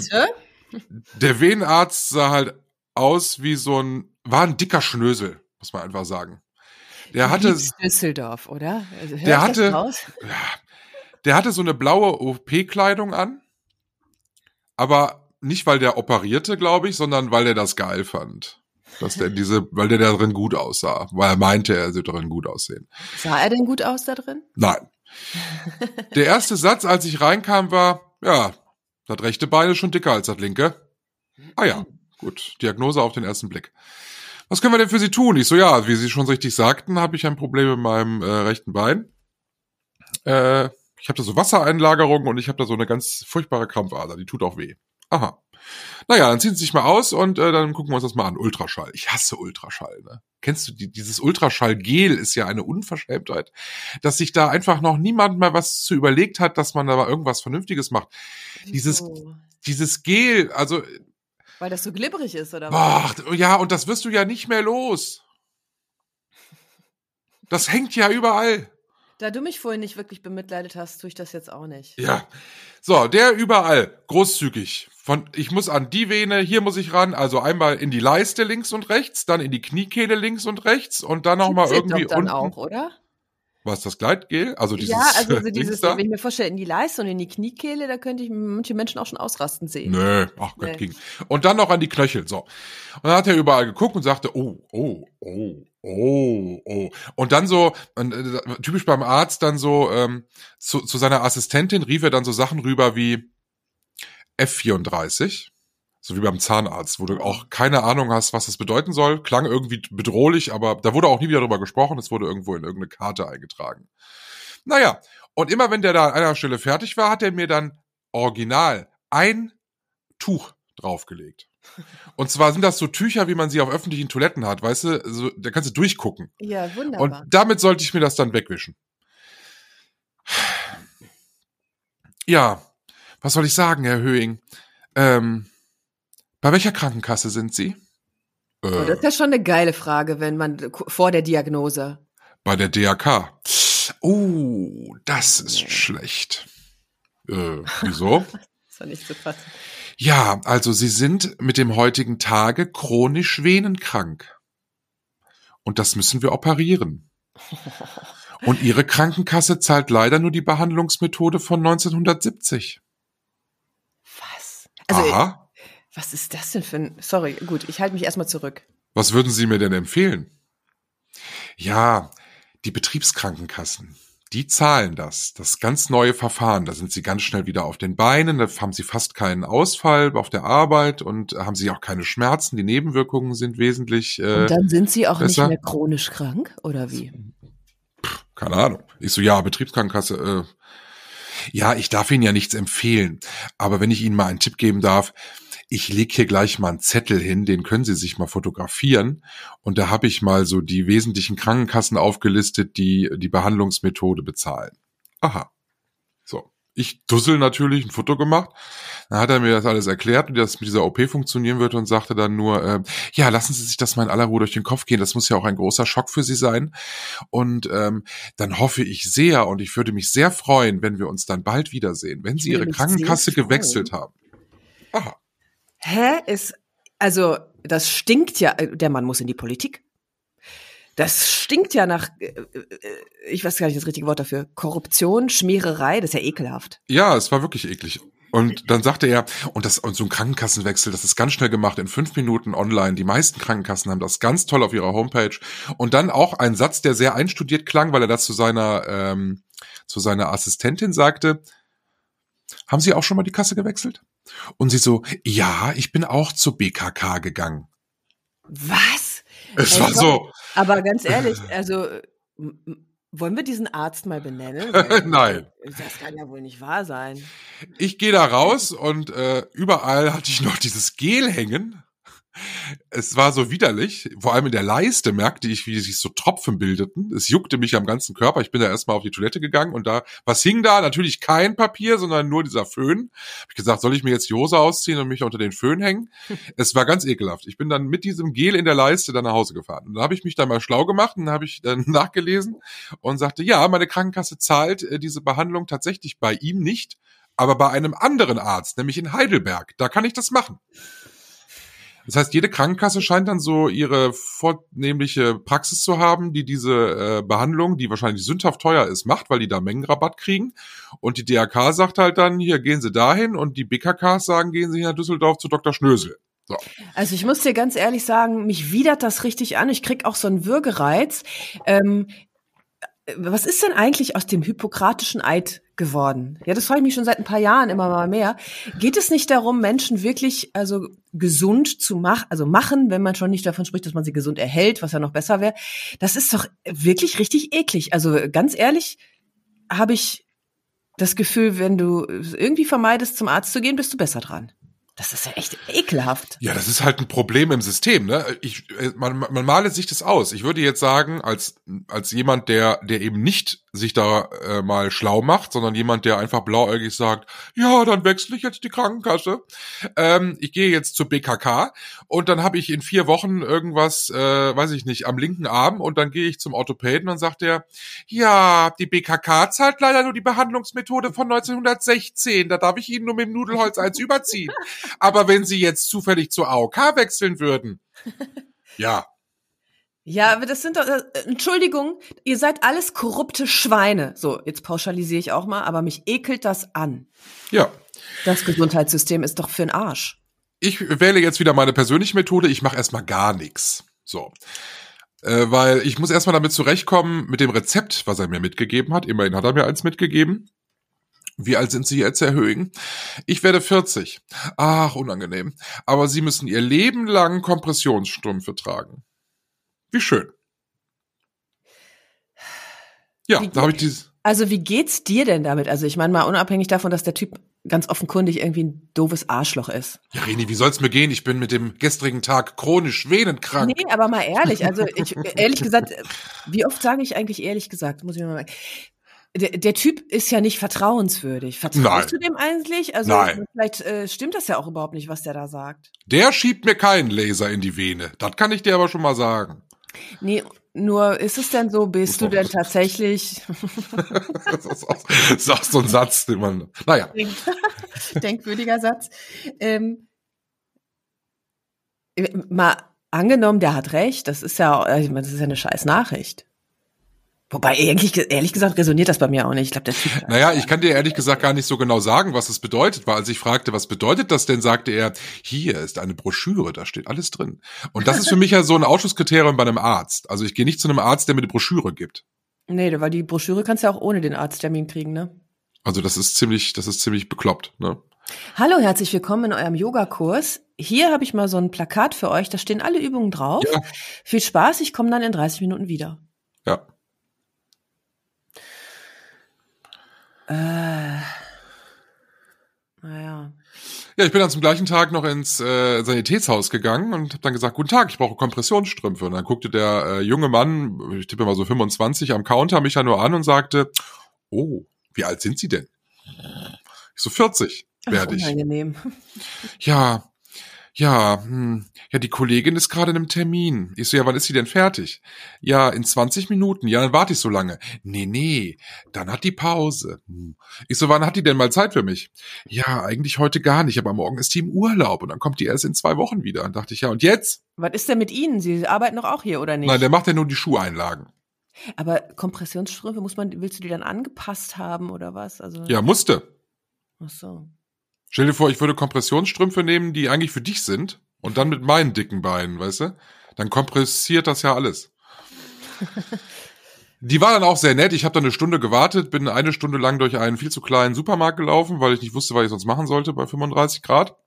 Der Venenarzt sah halt aus wie so ein, war ein dicker Schnösel, muss man einfach sagen. Der hatte, Düsseldorf, oder? Also, Der hatte- raus? der hatte so eine blaue OP-Kleidung an, aber nicht, weil der operierte, glaube ich, sondern weil der das geil fand. Dass der diese, weil der da drin gut aussah, weil er meinte, er würde darin gut aussehen. Sah er denn gut aus da drin? Nein. [LAUGHS] Der erste Satz, als ich reinkam, war, ja, das rechte Bein ist schon dicker als das linke. Ah ja, gut. Diagnose auf den ersten Blick. Was können wir denn für Sie tun? Ich so, ja, wie Sie schon richtig sagten, habe ich ein Problem mit meinem äh, rechten Bein. Äh, ich habe da so Wassereinlagerung und ich habe da so eine ganz furchtbare Krampfader, die tut auch weh. Aha. Naja, dann ziehen Sie sich mal aus und äh, dann gucken wir uns das mal an. Ultraschall. Ich hasse Ultraschall. Ne? Kennst du die, dieses Ultraschallgel ist ja eine Unverschämtheit, dass sich da einfach noch niemand mal was zu überlegt hat, dass man da mal irgendwas Vernünftiges macht. Dieses- Wieso? Dieses Gel, also Weil das so glibberig ist, oder was? Boah, ja, und das wirst du ja nicht mehr los. Das hängt ja überall. Da du mich vorhin nicht wirklich bemitleidet hast, tue ich das jetzt auch nicht. Ja. So, der überall, großzügig. Von, ich muss an die Vene, hier muss ich ran, also einmal in die Leiste links und rechts, dann in die Kniekehle links und rechts und dann nochmal irgendwie doch dann unten. auch, oder? Was, das Gleitgel? Also dieses, ja, also, also [LAUGHS] dieses, wenn ich mir vorstelle, in die Leiste und in die Kniekehle, da könnte ich manche Menschen auch schon ausrasten sehen. Nö, ach Gott, Nee. ging. Und dann noch an die Knöchel, so. Und dann hat er überall geguckt und sagte, oh, oh, oh, oh, oh. Und dann so, äh, typisch beim Arzt, dann so, ähm, zu, zu seiner Assistentin rief er dann so Sachen rüber wie F34. So wie beim Zahnarzt, wo du auch keine Ahnung hast, was das bedeuten soll. Klang irgendwie bedrohlich, aber da wurde auch nie wieder drüber gesprochen. Es wurde irgendwo in irgendeine Karte eingetragen. Naja, und immer wenn der da an einer Stelle fertig war, hat er mir dann original ein Tuch draufgelegt. Und zwar sind das so Tücher, wie man sie auf öffentlichen Toiletten hat, weißt du, so, da kannst du durchgucken. Ja, wunderbar. Und damit sollte ich mir das dann wegwischen. Ja, was soll ich sagen, Herr Höhing? Ähm, bei welcher Krankenkasse sind Sie? Oh, das ist ja schon eine geile Frage, wenn man vor der Diagnose. bei der DRK. Oh, das ist schlecht. Äh, wieso? [LAUGHS] ist doch nicht zu fassen. Ja, also Sie sind mit dem heutigen Tage chronisch venenkrank. Und das müssen wir operieren. [LAUGHS] Und Ihre Krankenkasse zahlt leider nur die Behandlungsmethode von 1970. Was? Also, Aha. was ist das denn für ein. Sorry, gut, ich halte mich erstmal zurück. Was würden Sie mir denn empfehlen? Ja, die Betriebskrankenkassen. Die zahlen das. Das ganz neue Verfahren. Da sind sie ganz schnell wieder auf den Beinen. Da haben sie fast keinen Ausfall auf der Arbeit und haben sie auch keine Schmerzen. Die Nebenwirkungen sind wesentlich. Äh, Und dann sind sie auch besser? nicht mehr chronisch krank, oder wie? keine Ahnung. Ich so, ja, Betriebskrankenkasse. Äh. Ja, ich darf Ihnen ja nichts empfehlen. Aber wenn ich Ihnen mal einen Tipp geben darf, ich leg hier gleich mal einen Zettel hin, den können Sie sich mal fotografieren. Und da habe ich mal so die wesentlichen Krankenkassen aufgelistet, die die Behandlungsmethode bezahlen. Aha. So. Ich dussel natürlich ein Foto gemacht. Dann hat er mir das alles erklärt, wie das mit dieser OP funktionieren wird und sagte dann nur, äh, ja, lassen Sie sich das mal in aller Ruhe durch den Kopf gehen. Das muss ja auch ein großer Schock für Sie sein. Und ähm, dann hoffe ich sehr und ich würde mich sehr freuen, wenn wir uns dann bald wiedersehen, wenn Sie Ihre Krankenkasse gewechselt haben. Aha. Hä? Ist, also, das stinkt ja, äh, der Mann muss in die Politik. Das stinkt ja nach, äh, äh, ich weiß gar nicht das richtige Wort dafür, Korruption, Schmiererei, das ist ja ekelhaft. Ja, es war wirklich eklig. Und dann sagte er, und das und so ein Krankenkassenwechsel, das ist ganz schnell gemacht in fünf Minuten online. Die meisten Krankenkassen haben das ganz toll auf ihrer Homepage. Und dann auch ein Satz, der sehr einstudiert klang, weil er das zu seiner ähm, zu seiner Assistentin sagte. Haben Sie auch schon mal die Kasse gewechselt? Und sie so, ja, ich bin auch zur BKK gegangen. Was? Es Ey, war komm, so, Aber ganz ehrlich, also, wollen wir diesen Arzt mal benennen? [LAUGHS] Weil- Nein. Das kann ja wohl nicht wahr sein. ich gehe da raus und äh, überall hatte ich noch dieses Gel hängen. Es war so widerlich. Vor allem in der Leiste merkte ich, wie sich so Tropfen bildeten. Es juckte mich am ganzen Körper. Ich bin da erstmal auf die Toilette gegangen und da, was hing da? Natürlich kein Papier, sondern nur dieser Föhn. Hab ich gesagt, soll ich mir jetzt die Hose ausziehen und mich unter den Föhn hängen? [LAUGHS] es war ganz ekelhaft. Ich bin dann mit diesem Gel in der Leiste dann nach Hause gefahren. Und dann habe ich mich dann mal schlau gemacht und habe ich dann [LAUGHS] nachgelesen und sagte, ja, meine Krankenkasse zahlt äh, diese Behandlung tatsächlich bei ihm nicht, aber bei einem anderen Arzt, nämlich in Heidelberg. Da kann ich das machen. Das heißt, jede Krankenkasse scheint dann so ihre vornehmliche Praxis zu haben, die diese äh, Behandlung, die wahrscheinlich sündhaft teuer ist, macht, weil die da Mengenrabatt kriegen. Und die DRK sagt halt dann, hier gehen Sie dahin und die BKKs sagen, gehen Sie nach Düsseldorf zu Dr. Schnösel. So. Also ich muss dir ganz ehrlich sagen, mich widert das richtig an. Ich krieg auch so einen Würgereiz. Ähm, was ist denn eigentlich aus dem hippokratischen Eid geworden? Ja, das frage ich mich schon seit ein paar Jahren immer mal mehr. Geht es nicht darum, Menschen wirklich also gesund zu machen, also machen, wenn man schon nicht davon spricht, dass man sie gesund erhält, was ja noch besser wäre? Das ist doch wirklich richtig eklig. Also ganz ehrlich habe ich das Gefühl, wenn du irgendwie vermeidest, zum Arzt zu gehen, bist du besser dran. Das ist ja echt ekelhaft. Ja, das ist halt ein Problem im System. Ne? Ich, äh, man, man male sich das aus. Ich würde jetzt sagen, als, als jemand, der, der eben nicht sich da äh, mal schlau macht, sondern jemand, der einfach blauäugig sagt, ja, dann wechsle ich jetzt die Krankenkasse. Ähm, ich gehe jetzt zur BKK und dann habe ich in vier Wochen irgendwas, äh, weiß ich nicht, am linken Arm und dann gehe ich zum Orthopäden und sagt der, ja, die BKK zahlt leider nur die Behandlungsmethode von 1916. Da darf ich Ihnen nur mit dem Nudelholz eins überziehen. Aber wenn Sie jetzt zufällig zur AOK wechseln würden, [LAUGHS] ja, Ja, aber das sind doch, äh, Entschuldigung, ihr seid alles korrupte Schweine. So, jetzt pauschalisiere ich auch mal, aber mich ekelt das an. ja. Das Gesundheitssystem ist doch für den Arsch. Ich wähle jetzt wieder meine persönliche Methode. Ich mache erstmal gar nichts. So. Äh, weil ich muss erstmal damit zurechtkommen mit dem Rezept, was er mir mitgegeben hat. Immerhin hat er mir eins mitgegeben. Wie alt sind Sie jetzt, Herr Högen? Ich werde 40. Ach, unangenehm. Aber Sie müssen Ihr Leben lang Kompressionsstrümpfe tragen. Wie schön. Ja, Wie da habe ich dieses. Also, wie geht's dir denn damit? Also, ich meine mal unabhängig davon, dass der Typ ganz offenkundig irgendwie ein doofes Arschloch ist. Ja, Reni, wie soll's mir gehen? Ich bin mit dem gestrigen Tag chronisch venenkrank. Nee, aber mal ehrlich, also ich ehrlich gesagt, wie oft sage ich eigentlich ehrlich gesagt, muss ich mal sagen. Der, der Typ ist ja nicht vertrauenswürdig. Vertraust Nein. du dem eigentlich? Also Nein. vielleicht äh, stimmt das ja auch überhaupt nicht, was der da sagt. Der schiebt mir keinen Laser in die Vene. Das kann ich dir aber schon mal sagen. Nee, nur ist es denn so, bist du denn [LAUGHS] tatsächlich Das ist auch, das ist auch so ein Satz, den man. Naja. [LAUGHS] denkwürdiger Satz. Ähm, mal angenommen, der hat recht, das ist ja, äh, ich meine, das ist ja eine scheiß Nachricht. Wobei, ehrlich, ehrlich gesagt, resoniert das bei mir auch nicht. Ich glaube, der Typ. Naja, ich kann dir ehrlich gesagt gar nicht so genau sagen, was es bedeutet, weil als ich fragte, was bedeutet das denn, sagte er, hier ist eine Broschüre, da steht alles drin. Und das ist für mich ja so ein Ausschlusskriterium bei einem Arzt. Also ich gehe nicht zu einem Arzt, der mir eine Broschüre gibt. Nee, weil die Broschüre kannst du ja auch ohne den Arzttermin kriegen, ne? Also das ist ziemlich, das ist ziemlich bekloppt, ne? Hallo, herzlich willkommen in eurem Yogakurs. Hier habe ich mal so ein Plakat für euch, da stehen alle Übungen drauf. Ja. Viel Spaß, ich komme dann in 30 Minuten wieder. Ja. Äh, naja. Ja, ich bin dann zum gleichen Tag noch ins äh, Sanitätshaus gegangen und habe dann gesagt, guten Tag, ich brauche Kompressionsstrümpfe. Und dann guckte der äh, junge Mann, ich tippe mal so 25, am Counter mich ja nur an und sagte, oh, wie alt sind Sie denn? Ich so 40 werde ich. Unangenehm. Ja, ja, hm, ja, die Kollegin ist gerade in einem Termin. Ich so, ja, wann ist sie denn fertig? Ja, in 20 Minuten. Ja, dann warte ich so lange. Nee, nee, dann hat die Pause. Hm. Ich so, wann hat die denn mal Zeit für mich? Ja, eigentlich heute gar nicht, aber morgen ist die im Urlaub und dann kommt die erst in zwei Wochen wieder. Dann dachte ich, ja, und jetzt? Was ist denn mit Ihnen? Sie arbeiten doch auch hier, oder nicht? Nein, der macht ja nur die Schuheinlagen. Aber Kompressionsstrümpfe muss man, willst du die dann angepasst haben oder was? Also, Ja, musste. Ach so. Stell dir vor, ich würde Kompressionsstrümpfe nehmen, die eigentlich für dich sind und dann mit meinen dicken Beinen, weißt du? Dann kompressiert das ja alles. [LAUGHS] Die war dann auch sehr nett. Ich habe dann eine Stunde gewartet, bin eine Stunde lang durch einen viel zu kleinen Supermarkt gelaufen, weil ich nicht wusste, was ich sonst machen sollte bei 35 Grad.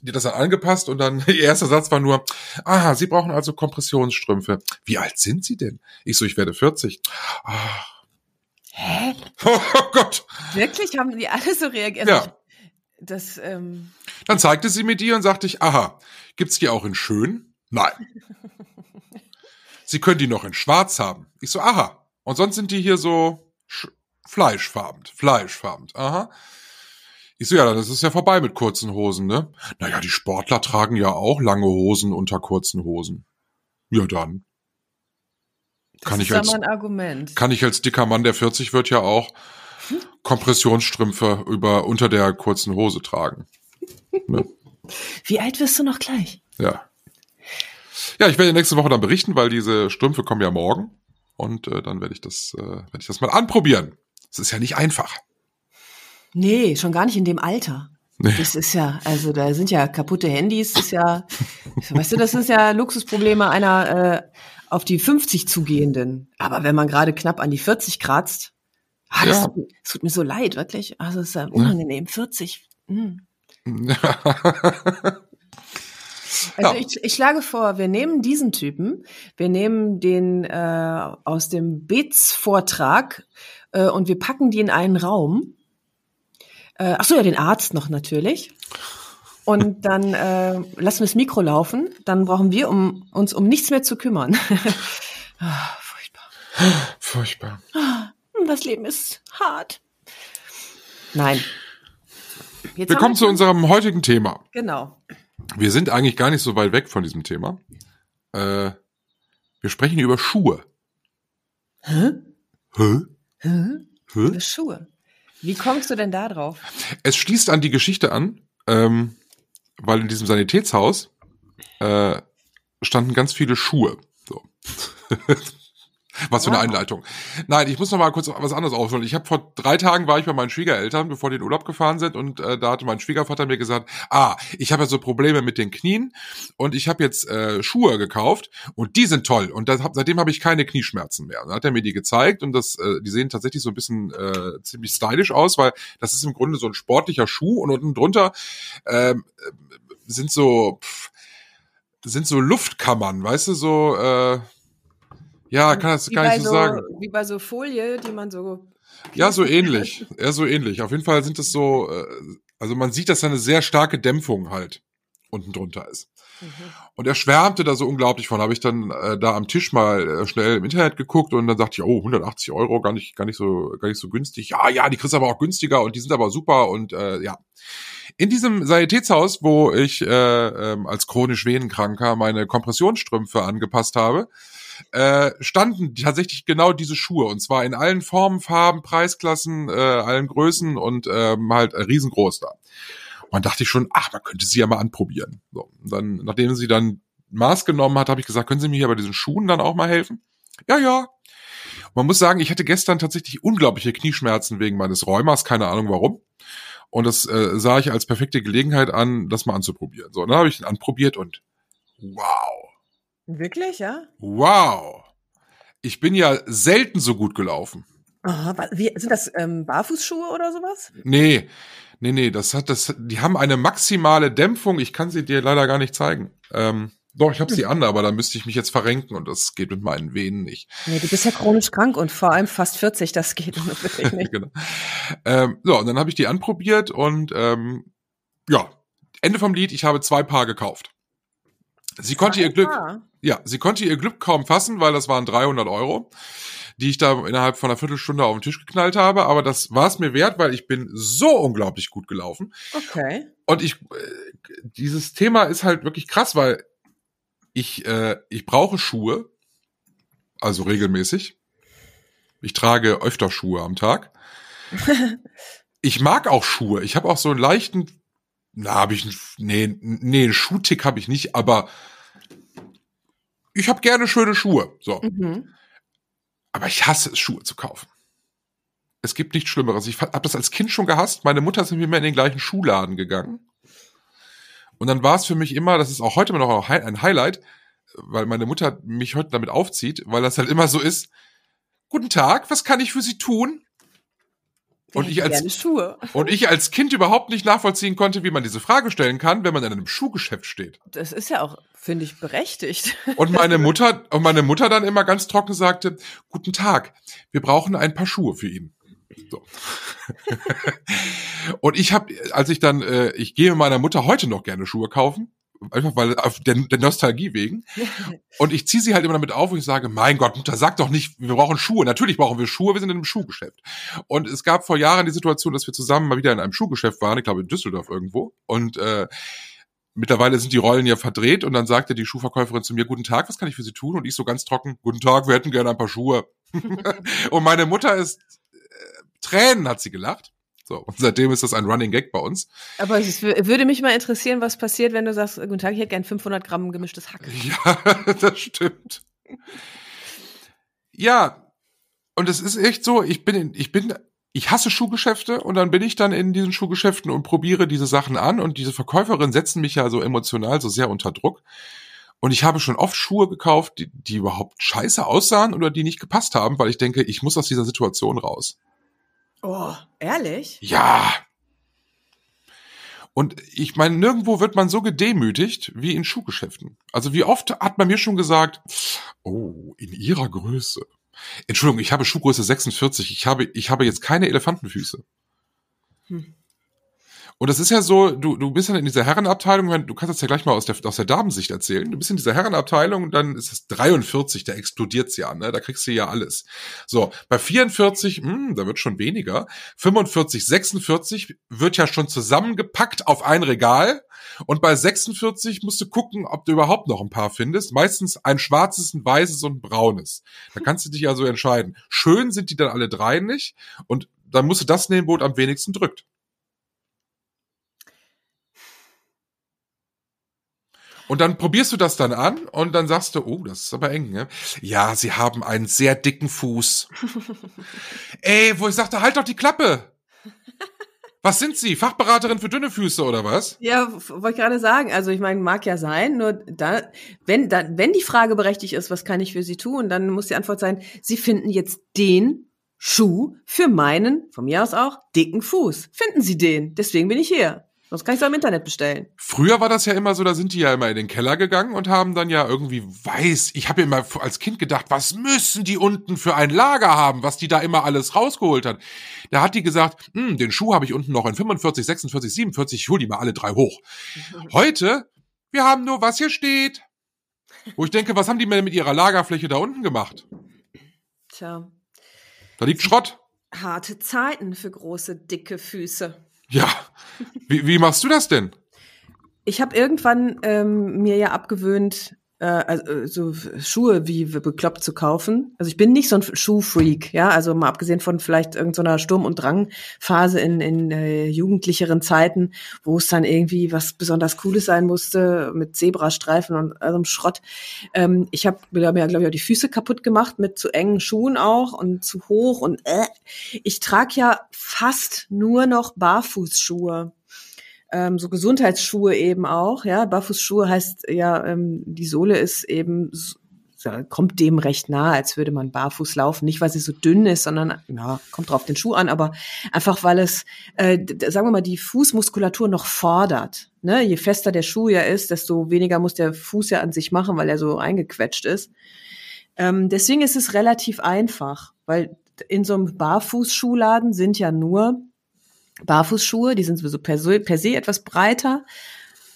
Die hat das dann angepasst und dann [LAUGHS] ihr erster Satz war nur, aha, Sie brauchen also Kompressionsstrümpfe. Wie alt sind Sie denn? Ich so, ich werde 40. Ah. Hä? [LAUGHS] Oh Gott. Wirklich? Haben die alle so reagiert? Ja. Das, ähm, Dann zeigte sie mir die und sagte ich, aha, gibt's die auch in schön? Nein. sie können die noch in schwarz haben. Ich so, aha. Und sonst sind die hier so sch- fleischfarben, fleischfarben. Aha. Ich so, ja, das ist ja vorbei mit kurzen Hosen, ne? Naja, die Sportler tragen ja auch lange Hosen unter kurzen Hosen. Ja, dann. das Kann ist ich als- ein Argument. Kann ich als dicker Mann, der 40 wird, ja auch Kompressionsstrümpfe über, unter der kurzen Hose tragen. Ne? Wie alt wirst du noch gleich? Ja. Ja, ich werde nächste Woche dann berichten, weil diese Strümpfe kommen ja morgen. Und äh, dann werde ich das, äh, werde ich das mal anprobieren. Es ist ja nicht einfach. Nee, schon gar nicht in dem Alter. Nee. Das ist ja, also da sind ja kaputte Handys, das ist ja, weißt du, das ist ja Luxusprobleme einer äh, auf die 50 zugehenden. Aber wenn man gerade knapp an die 40 kratzt, ah, das, Ja. tut, das tut mir so leid, wirklich. Also es ist ja unangenehm, 40. Hm. [LAUGHS] Also Ja. ich, ich schlage vor, wir nehmen diesen Typen, wir nehmen den äh, aus dem Beets-Vortrag äh, und wir packen die in einen Raum. Äh, ach so, ja, den Arzt noch natürlich. Und [LAUGHS] dann äh, lassen wir das Mikro laufen. Dann brauchen wir um, uns um nichts mehr zu kümmern. [LAUGHS] ah, furchtbar. Furchtbar. Das Leben ist hart. Nein. Jetzt Wir kommen zu unserem heutigen Thema. Genau. Wir sind eigentlich gar nicht so weit weg von diesem Thema. Äh, wir sprechen über Schuhe. Hä? Hä? Hä? Hä? Über Schuhe. Wie kommst du denn da drauf? Es schließt an die Geschichte an, ähm, weil in diesem Sanitätshaus äh, standen ganz viele Schuhe. So. [LAUGHS] Was für eine. Einleitung. Nein, ich muss noch mal kurz was anderes aufholen. Ich habe vor drei Tagen war ich bei meinen Schwiegereltern, bevor die in Urlaub gefahren sind, und äh, da hatte mein Schwiegervater mir gesagt: Ah, ich habe ja so Probleme mit den Knien und ich habe jetzt äh, Schuhe gekauft und die sind toll. Und hab, seitdem habe ich keine Knieschmerzen mehr. Dann hat er mir die gezeigt und das, äh, die sehen tatsächlich so ein bisschen äh, ziemlich stylisch aus, weil das ist im Grunde so ein sportlicher Schuh und unten drunter ähm, äh, sind so pff, sind so Luftkammern, weißt du, so äh, ja, kann das Wie gar nicht so sagen. Wie bei so Folie, die man so. Ja, so ähnlich. [LAUGHS] Ja, so ähnlich. Auf jeden Fall sind es so, äh, also man sieht, dass da eine sehr starke Dämpfung halt unten drunter ist. Und er schwärmte da so unglaublich von. Habe ich dann äh, da am Tisch mal äh, schnell im Internet geguckt und dann dachte ich, oh, 180 Euro, gar nicht, gar nicht so, gar nicht so günstig. Ja, ja, die kriegst du aber auch günstiger und die sind aber super und äh, ja. In diesem Sanitätshaus, wo ich äh, ähm, als chronisch Venenkranker meine Kompressionsstrümpfe angepasst habe, äh, standen tatsächlich genau diese Schuhe und zwar in allen Formen, Farben, Preisklassen, äh, allen Größen und ähm, halt riesengroß da. Und dann dachte ich schon, ach, man könnte sie ja mal anprobieren. So, und dann, nachdem sie dann Maß genommen hat, habe ich gesagt, können Sie mir hier bei diesen Schuhen dann auch mal helfen? Ja, ja. Und man muss sagen, ich hatte gestern tatsächlich unglaubliche Knieschmerzen wegen meines Rheumas, keine Ahnung warum. Und das äh, sah ich als perfekte Gelegenheit an, das mal anzuprobieren. So, und dann habe ich ihn anprobiert und wow. Wirklich, ja? Wow. Ich bin ja selten so gut gelaufen. Aha, wie, sind das ähm, Barfußschuhe oder sowas? Nee, nee, nee, das hat das, die haben eine maximale Dämpfung. Ich kann sie dir leider gar nicht zeigen. Ähm, Doch, ich habe sie an, aber da müsste ich mich jetzt verrenken und das geht mit meinen Venen nicht. Nee, du bist ja chronisch krank und vor allem fast 40, das geht [LAUGHS] wirklich nicht. genau. Ähm, so, und dann habe ich die anprobiert und ähm, ja, Ende vom Lied, ich habe zwei Paar gekauft. Sie konnte ihr Glück, ja, sie konnte ihr Glück kaum fassen, weil das waren 300 Euro, die ich da innerhalb von einer Viertelstunde auf den Tisch geknallt habe. Aber das war es mir wert, weil ich bin so unglaublich gut gelaufen. Okay. Und ich, äh, dieses Thema ist halt wirklich krass, weil ich, äh, ich brauche Schuhe, also regelmäßig. Ich trage öfter Schuhe am Tag. [LAUGHS] ich mag auch Schuhe. Ich habe auch so einen leichten, na, habe ich, nee, nee, einen Schuhtick habe ich nicht, aber ich habe gerne schöne Schuhe. So. Mhm. Aber ich hasse es, Schuhe zu kaufen. Es gibt nichts Schlimmeres. Ich habe das als Kind schon gehasst. Meine Mutter ist mit mir in den gleichen Schuhladen gegangen. Und dann war es für mich immer, das ist auch heute immer noch ein Highlight, weil meine Mutter mich heute damit aufzieht, weil das halt immer so ist. Guten Tag, was kann ich für Sie tun? Und ich, als, und ich als Kind überhaupt nicht nachvollziehen konnte, wie man diese Frage stellen kann, wenn man in einem Schuhgeschäft steht. Das ist ja auch, finde ich, berechtigt. Und meine [LAUGHS] Mutter, und meine Mutter dann immer ganz trocken sagte, guten Tag, wir brauchen ein paar Schuhe für ihn. So. [LAUGHS] und ich habe, als ich dann, äh, ich gehe meiner Mutter heute noch gerne Schuhe kaufen, einfach weil auf der, der Nostalgie wegen. [LAUGHS] Und ich ziehe sie halt immer damit auf und ich sage, mein Gott, Mutter, sag doch nicht, wir brauchen Schuhe. Natürlich brauchen wir Schuhe, wir sind in einem Schuhgeschäft. Und es gab vor Jahren die Situation, dass wir zusammen mal wieder in einem Schuhgeschäft waren, ich glaube in Düsseldorf irgendwo. Und äh, mittlerweile sind die Rollen ja verdreht und dann sagte die Schuhverkäuferin zu mir, guten Tag, was kann ich für Sie tun? Und ich so ganz trocken, guten Tag, wir hätten gerne ein paar Schuhe. [LAUGHS] und meine Mutter ist, äh, Tränen hat sie gelacht. So, und seitdem ist das ein Running Gag bei uns. Aber es würde mich mal interessieren, was passiert, wenn du sagst, guten Tag, ich hätte gern 500 Gramm gemischtes Hack. [LAUGHS] Ja, das stimmt. Ja, und es ist echt so, ich bin, in, ich bin, ich hasse Schuhgeschäfte und dann bin ich dann in diesen Schuhgeschäften und probiere diese Sachen an und diese Verkäuferinnen setzen mich ja so emotional so sehr unter Druck. Und ich habe schon oft Schuhe gekauft, die, die überhaupt scheiße aussahen oder die nicht gepasst haben, weil ich denke, ich muss aus dieser Situation raus. Oh, ehrlich? Ja. Und ich meine, nirgendwo wird man so gedemütigt wie in Schuhgeschäften. Also wie oft hat man mir schon gesagt, oh, in ihrer Größe. Entschuldigung, ich habe Schuhgröße 46. Ich habe, ich habe jetzt keine Elefantenfüße. Hm. Und das ist ja so, du, du bist dann in dieser Herrenabteilung, du kannst das ja gleich mal aus der, aus der Damensicht erzählen. Du bist in dieser Herrenabteilung, dann ist es 43, da explodiert's ja, ne? Da kriegst du ja alles. So, bei 44, hm, da wird schon weniger. 45, 46 wird ja schon zusammengepackt auf ein Regal. Und bei 46 musst du gucken, ob du überhaupt noch ein paar findest. Meistens ein schwarzes, ein weißes und ein braunes. Da kannst du dich also entscheiden. Schön sind die dann alle drei nicht. Und dann musst du das nehmen, wo es am wenigsten drückt. Und dann probierst du das dann an und dann sagst du, oh, das ist aber eng, ne? Ja, sie haben einen sehr dicken Fuß. [LAUGHS] Ey, wo ich sagte, halt doch die Klappe. Was sind Sie? Fachberaterin für dünne Füße oder was? Ja, wollte ich gerade sagen. Also ich meine, mag ja sein, nur da, wenn, da, wenn die Frage berechtigt ist, was kann ich für Sie tun, dann muss die Antwort sein, Sie finden jetzt den Schuh für meinen, von mir aus auch, dicken Fuß. Finden Sie den. Deswegen bin ich hier. Sonst kann ich es im Internet bestellen. Früher war das ja immer so, da sind die ja immer in den Keller gegangen und haben dann ja irgendwie weiß, ich habe immer als Kind gedacht, was müssen die unten für ein Lager haben, was die da immer alles rausgeholt hat. Da hat die gesagt, hm, den Schuh habe ich unten noch in 45, 46, 47, ich hol die mal alle drei hoch. [LAUGHS] Heute, wir haben nur, was hier steht. Wo ich denke, was haben die denn mit ihrer Lagerfläche da unten gemacht? Tja. Da liegt Schrott. Harte Zeiten für große, dicke Füße. Ja. Wie, wie machst du das denn? Ich habe irgendwann ähm, mir ja abgewöhnt, äh, also, so Schuhe wie bekloppt zu kaufen. Also ich bin nicht so ein Schuhfreak, ja, also mal abgesehen von vielleicht irgendeiner Sturm- und Drangphase in, in äh, jugendlicheren Zeiten, wo es dann irgendwie was besonders Cooles sein musste mit Zebrastreifen und allem Schrott. Ähm, ich habe mir, glaube ich, auch die Füße kaputt gemacht mit zu engen Schuhen auch und zu hoch und äh. ich trage ja fast nur noch Barfußschuhe ähm, so Gesundheitsschuhe eben auch. Ja, Barfußschuhe heißt ja, ähm, die Sohle ist eben da kommt dem recht nah, als würde man barfuß laufen. Nicht, weil sie so dünn ist, sondern, ja, kommt drauf den Schuh an, aber einfach, weil es, äh, sagen wir mal, die Fußmuskulatur noch fordert. Ne? Je fester der Schuh ja ist, desto weniger muss der Fuß ja an sich machen, weil er so eingequetscht ist. Ähm, deswegen ist es relativ einfach, weil in so einem Barfußschuhladen sind ja nur Barfußschuhe, die sind sowieso per se, per se etwas breiter,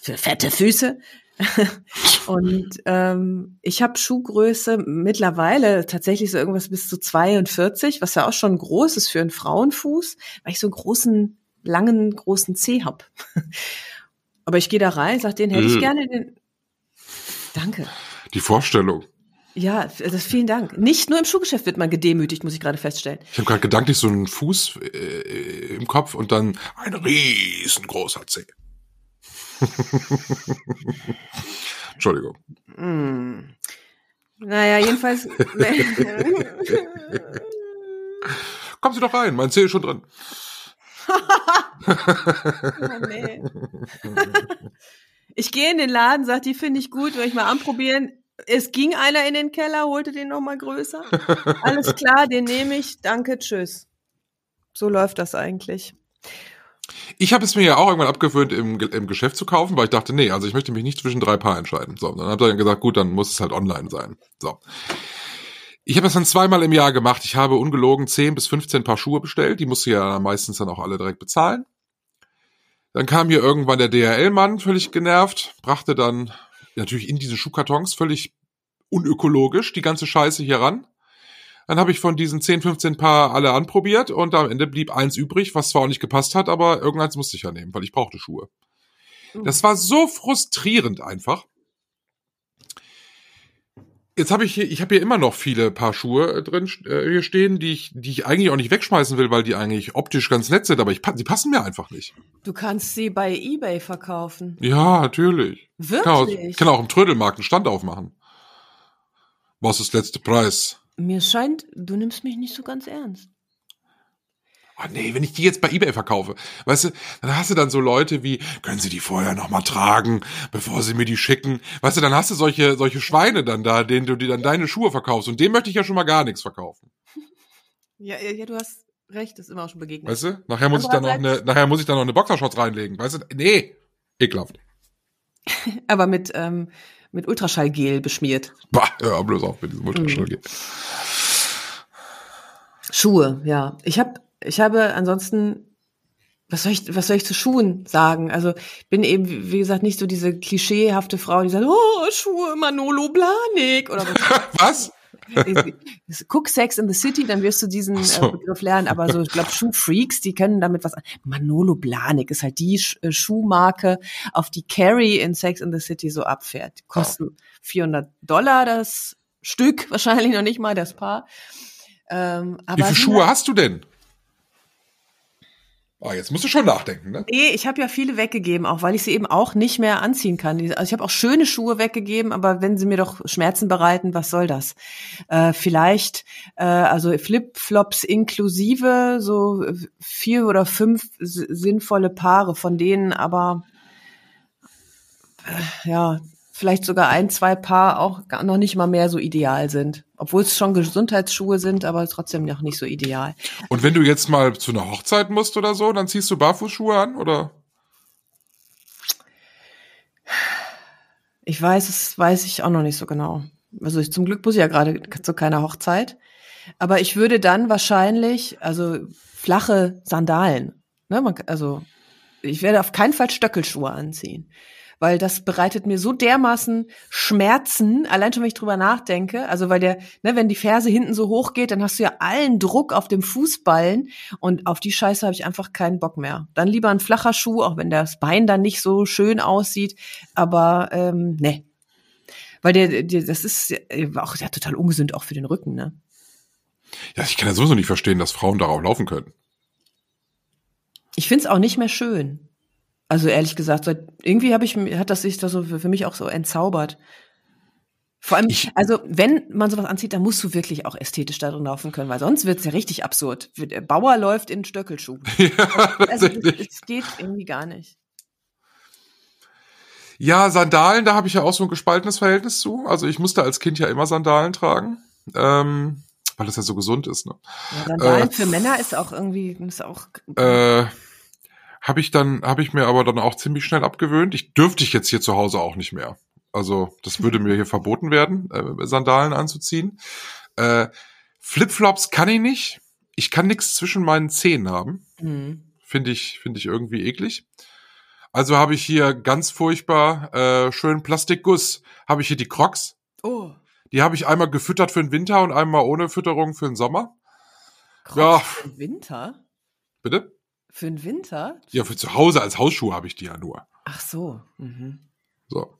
für fette Füße. [LAUGHS] und ähm, ich habe Schuhgröße mittlerweile tatsächlich so irgendwas bis zu 42, was ja auch schon groß ist für einen Frauenfuß, weil ich so einen großen, langen, großen Zeh hab. [LAUGHS] Aber ich gehe da rein, sag, den hätte ich Mhm. gerne. Den Danke. Die Vorstellung. Ja, das vielen Dank. Nicht nur im Schuhgeschäft wird man gedemütigt, muss ich gerade feststellen. Ich habe gerade gedanklich so einen Fuß äh, im Kopf und dann ein riesengroßer Zeh. [LAUGHS] Entschuldigung. Hm. Naja, jedenfalls. [LAUGHS] Kommen Sie doch rein, mein Zeh ist schon drin. [LAUGHS] Oh, nee. Ich gehe in den Laden, sag, die finde ich gut, will ich mal anprobieren. Es ging einer in den Keller, holte den noch mal größer. [LAUGHS] Alles klar, den nehme ich. Danke, tschüss. So läuft das eigentlich. Ich habe es mir ja auch irgendwann abgewöhnt, im, im Geschäft zu kaufen, weil ich dachte, nee, also ich möchte mich nicht zwischen drei Paar entscheiden. So, dann habe ich dann gesagt, gut, dann muss es halt online sein. So. Ich habe das dann zweimal im Jahr gemacht. Ich habe ungelogen 10 bis 15 Paar Schuhe bestellt. Die musste ja meistens dann auch alle direkt bezahlen. Dann kam hier irgendwann der DHL-Mann, völlig genervt, brachte dann natürlich in diesen Schuhkartons völlig unökologisch die ganze Scheiße hier ran. Dann habe ich von diesen 10, 15 Paar alle anprobiert und am Ende blieb eins übrig, was zwar auch nicht gepasst hat, aber irgendeins musste ich ja nehmen, weil ich brauchte Schuhe. Das war so frustrierend einfach. Jetzt habe ich hier, ich habe hier immer noch viele Paar Schuhe äh, drin äh, hier stehen, die ich, die ich eigentlich auch nicht wegschmeißen will, weil die eigentlich optisch ganz nett sind, aber ich, die passen mir einfach nicht. Du kannst sie bei eBay verkaufen. Ja, natürlich. Ich kann auch, Wirklich? ich kann auch im Trödelmarkt einen Stand aufmachen. Was ist letzte Preis? Mir scheint, du nimmst mich nicht so ganz ernst. Oh nee, wenn ich die jetzt bei eBay verkaufe, weißt du, dann hast du dann so Leute wie, können Sie die vorher noch mal tragen, bevor Sie mir die schicken? Weißt du, dann hast du solche, solche Schweine dann da, denen du dir dann deine Schuhe verkaufst und dem möchte ich ja schon mal gar nichts verkaufen. Ja, ja, du hast recht, das ist immer auch schon begegnet. Weißt du? Nachher muss ich dann noch eine, nachher muss ich dann noch eine Boxershorts reinlegen. Weißt du? Nee. Ekelhaft. [LAUGHS] Aber mit, ähm, mit Ultraschallgel beschmiert. Bah, ja, bloß auf mit diesem Ultraschall. Mhm. Schuhe, ja. Ich habe, ich habe ansonsten, was soll ich, was soll ich zu Schuhen sagen? Also ich bin eben, wie gesagt, nicht so diese klischeehafte Frau, die sagt, oh, Schuhe, Manolo Blahnik oder [LAUGHS] was. Was? Guck Sex in the City, dann wirst du diesen Ach so. äh, Begriff lernen. Aber so, ich glaube, Schuhfreaks, die können damit was. an- Manolo Blahnik ist halt die Sch äh, Schuhmarke, auf die Carrie in Sex in the City so abfährt. Die kosten 400 Dollar das Stück, [LAUGHS] wahrscheinlich noch nicht mal das Paar. Ähm, aber Wie viele Schuhe hast du denn? Ah, jetzt musst du schon nachdenken, ne? Nee, ich habe ja viele weggegeben, auch weil ich sie eben auch nicht mehr anziehen kann. Also ich habe auch schöne Schuhe weggegeben, aber wenn sie mir doch Schmerzen bereiten, was soll das? Äh, vielleicht, äh, also Flip-Flops inklusive, so vier oder fünf sinnvolle Paare, von denen aber äh, ja vielleicht sogar ein, zwei Paar auch gar noch nicht mal mehr so ideal sind. Obwohl es schon Gesundheitsschuhe sind, aber trotzdem noch nicht so ideal. Und wenn du jetzt mal zu einer Hochzeit musst oder so, dann ziehst du Barfußschuhe an, oder? Ich weiß, es weiß ich auch noch nicht so genau. Also ich, zum Glück muss ich ja gerade zu keiner Hochzeit. Aber ich würde dann wahrscheinlich, also flache Sandalen. Ne, man, also ich werde auf keinen Fall Stöckelschuhe anziehen. Weil das bereitet mir so dermaßen Schmerzen, allein schon, wenn ich drüber nachdenke. Also weil der, ne, wenn die Ferse hinten so hoch geht, dann hast du ja allen Druck auf dem Fußballen und auf die Scheiße habe ich einfach keinen Bock mehr. Dann lieber ein flacher Schuh, auch wenn das Bein dann nicht so schön aussieht. Aber ähm, ne. Weil der, der, das ist ja auch ja, total ungesund auch für den Rücken, ne? Ja, ich kann ja sowieso nicht verstehen, dass Frauen darauf laufen können. Ich find's auch nicht mehr schön. Also ehrlich gesagt, seit, irgendwie habe ich hat das sich da so für, für mich auch so entzaubert. Vor allem, Ich- also wenn man sowas anzieht, dann musst du wirklich auch ästhetisch da drin laufen können, weil sonst wird's ja richtig absurd. Der Bauer läuft in Stöckelschuh. [LAUGHS] ja, Also das, das geht irgendwie gar nicht. Ja, Sandalen, da habe ich ja auch so ein gespaltenes Verhältnis zu. Also ich musste als Kind ja immer Sandalen tragen, ähm, weil das ja so gesund ist. Ne? Ja, Sandalen äh, für Männer ist auch irgendwie, ist auch. Äh, habe ich dann, habe ich mir aber dann auch ziemlich schnell abgewöhnt. Ich dürfte ich jetzt hier zu Hause auch nicht mehr. Also das würde mir hier verboten werden, äh, Sandalen anzuziehen. Äh, Flipflops kann ich nicht. Ich kann nichts zwischen meinen Zehen haben. Mhm. Finde ich, finde ich irgendwie eklig. Also habe ich hier ganz furchtbar äh, schön Plastikguss. Habe ich hier die Crocs. Oh. Die habe ich einmal gefüttert für den Winter und einmal ohne Fütterung für den Sommer. Crocs ja. Für den Winter? Bitte? Für den Winter? Ja, für zu Hause als Hausschuh habe ich die ja nur. Ach so. Mhm. So.